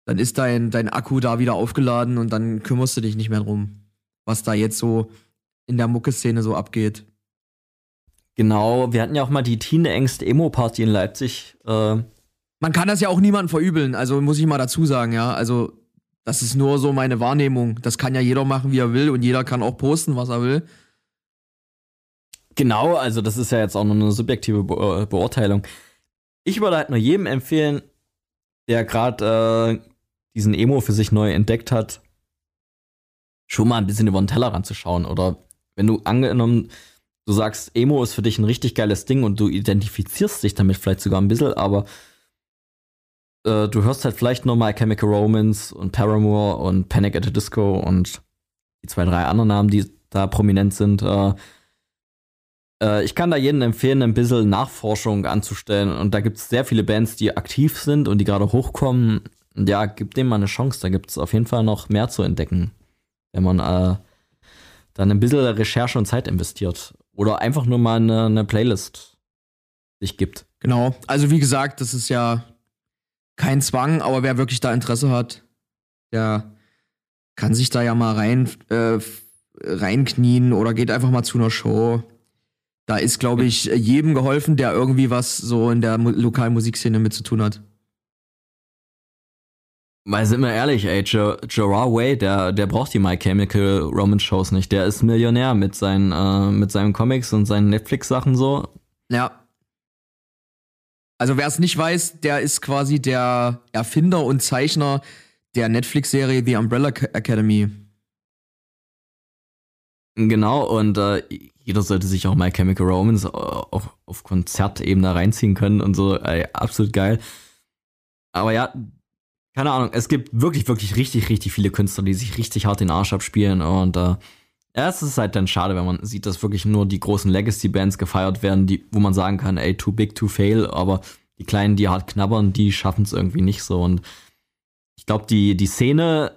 dann ist dein, dein Akku da wieder aufgeladen und dann kümmerst du dich nicht mehr drum, was da jetzt so in der Mucke-Szene so abgeht. Genau, wir hatten ja auch mal die Teen Angst Emo-Party in Leipzig. Äh, Man kann das ja auch niemandem verübeln, also muss ich mal dazu sagen, ja. Also, das ist nur so meine Wahrnehmung. Das kann ja jeder machen, wie er will und jeder kann auch posten, was er will. Genau, also das ist ja jetzt auch nur eine subjektive Be äh, Beurteilung. Ich würde halt nur jedem empfehlen, der gerade äh, diesen Emo für sich neu entdeckt hat, schon mal ein bisschen über den Teller ranzuschauen. Oder wenn du angenommen, du sagst, Emo ist für dich ein richtig geiles Ding und du identifizierst dich damit vielleicht sogar ein bisschen, aber äh, du hörst halt vielleicht nur mal Chemical Romance und Paramore und Panic at the Disco und die zwei, drei anderen Namen, die da prominent sind. Äh, äh, ich kann da jedem empfehlen, ein bisschen Nachforschung anzustellen. Und da gibt es sehr viele Bands, die aktiv sind und die gerade hochkommen. Ja, gib dem mal eine Chance. Da gibt es auf jeden Fall noch mehr zu entdecken, wenn man äh, dann ein bisschen Recherche und Zeit investiert. Oder einfach nur mal eine, eine Playlist sich gibt. Genau. Also, wie gesagt, das ist ja kein Zwang, aber wer wirklich da Interesse hat, der kann sich da ja mal rein äh, reinknien oder geht einfach mal zu einer Show. Da ist, glaube ich, jedem geholfen, der irgendwie was so in der lokalen Musikszene mit zu tun hat. Weil sind wir ehrlich, ey, Gerard Way, der, der braucht die My Chemical Romance Shows nicht. Der ist Millionär mit seinen, äh, mit seinen Comics und seinen Netflix-Sachen so. Ja. Also wer es nicht weiß, der ist quasi der Erfinder und Zeichner der Netflix-Serie The Umbrella Academy. Genau, und äh, jeder sollte sich auch My Chemical Romance auf, auf Konzertebene reinziehen können und so. Ey, absolut geil. Aber ja, keine Ahnung, es gibt wirklich, wirklich richtig, richtig viele Künstler, die sich richtig hart den Arsch abspielen und äh, es ist halt dann schade, wenn man sieht, dass wirklich nur die großen Legacy-Bands gefeiert werden, die, wo man sagen kann, ey, too big to fail, aber die kleinen, die hart knabbern, die schaffen es irgendwie nicht so. Und ich glaube, die, die Szene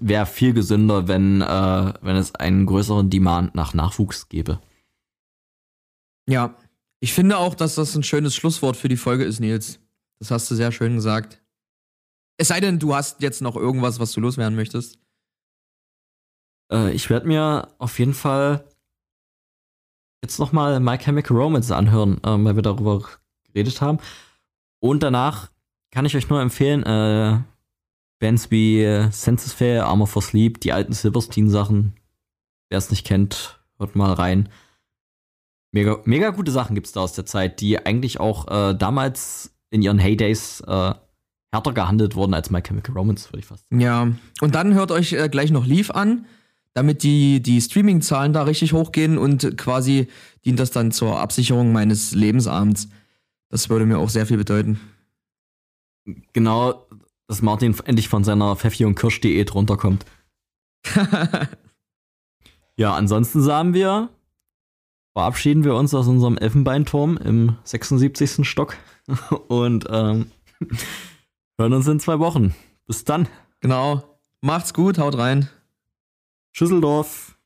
wäre viel gesünder, wenn, äh, wenn es einen größeren Demand nach Nachwuchs gäbe. Ja, ich finde auch, dass das ein schönes Schlusswort für die Folge ist, Nils. Das hast du sehr schön gesagt. Es sei denn, du hast jetzt noch irgendwas, was du loswerden möchtest. Äh, ich werde mir auf jeden Fall jetzt noch mal My Chemical Romance anhören, äh, weil wir darüber geredet haben. Und danach kann ich euch nur empfehlen, äh, Bands wie äh, Census Fair, Armor for Sleep, die alten Silverstein-Sachen. Wer es nicht kennt, hört mal rein. Mega, mega gute Sachen gibt es da aus der Zeit, die eigentlich auch äh, damals in ihren Heydays äh, härter gehandelt wurden als My Chemical Romance, würde ich fast sagen. Ja, und dann hört euch äh, gleich noch Leaf an, damit die, die Streaming-Zahlen da richtig hochgehen und quasi dient das dann zur Absicherung meines Lebensabends. Das würde mir auch sehr viel bedeuten. Genau, dass Martin endlich von seiner Pfeffi- und Kirsch-Diät runterkommt. ja, ansonsten sagen wir, verabschieden wir uns aus unserem Elfenbeinturm im 76. Stock und ähm, hören uns in zwei Wochen. Bis dann. Genau. Macht's gut, haut rein. Schüsseldorf.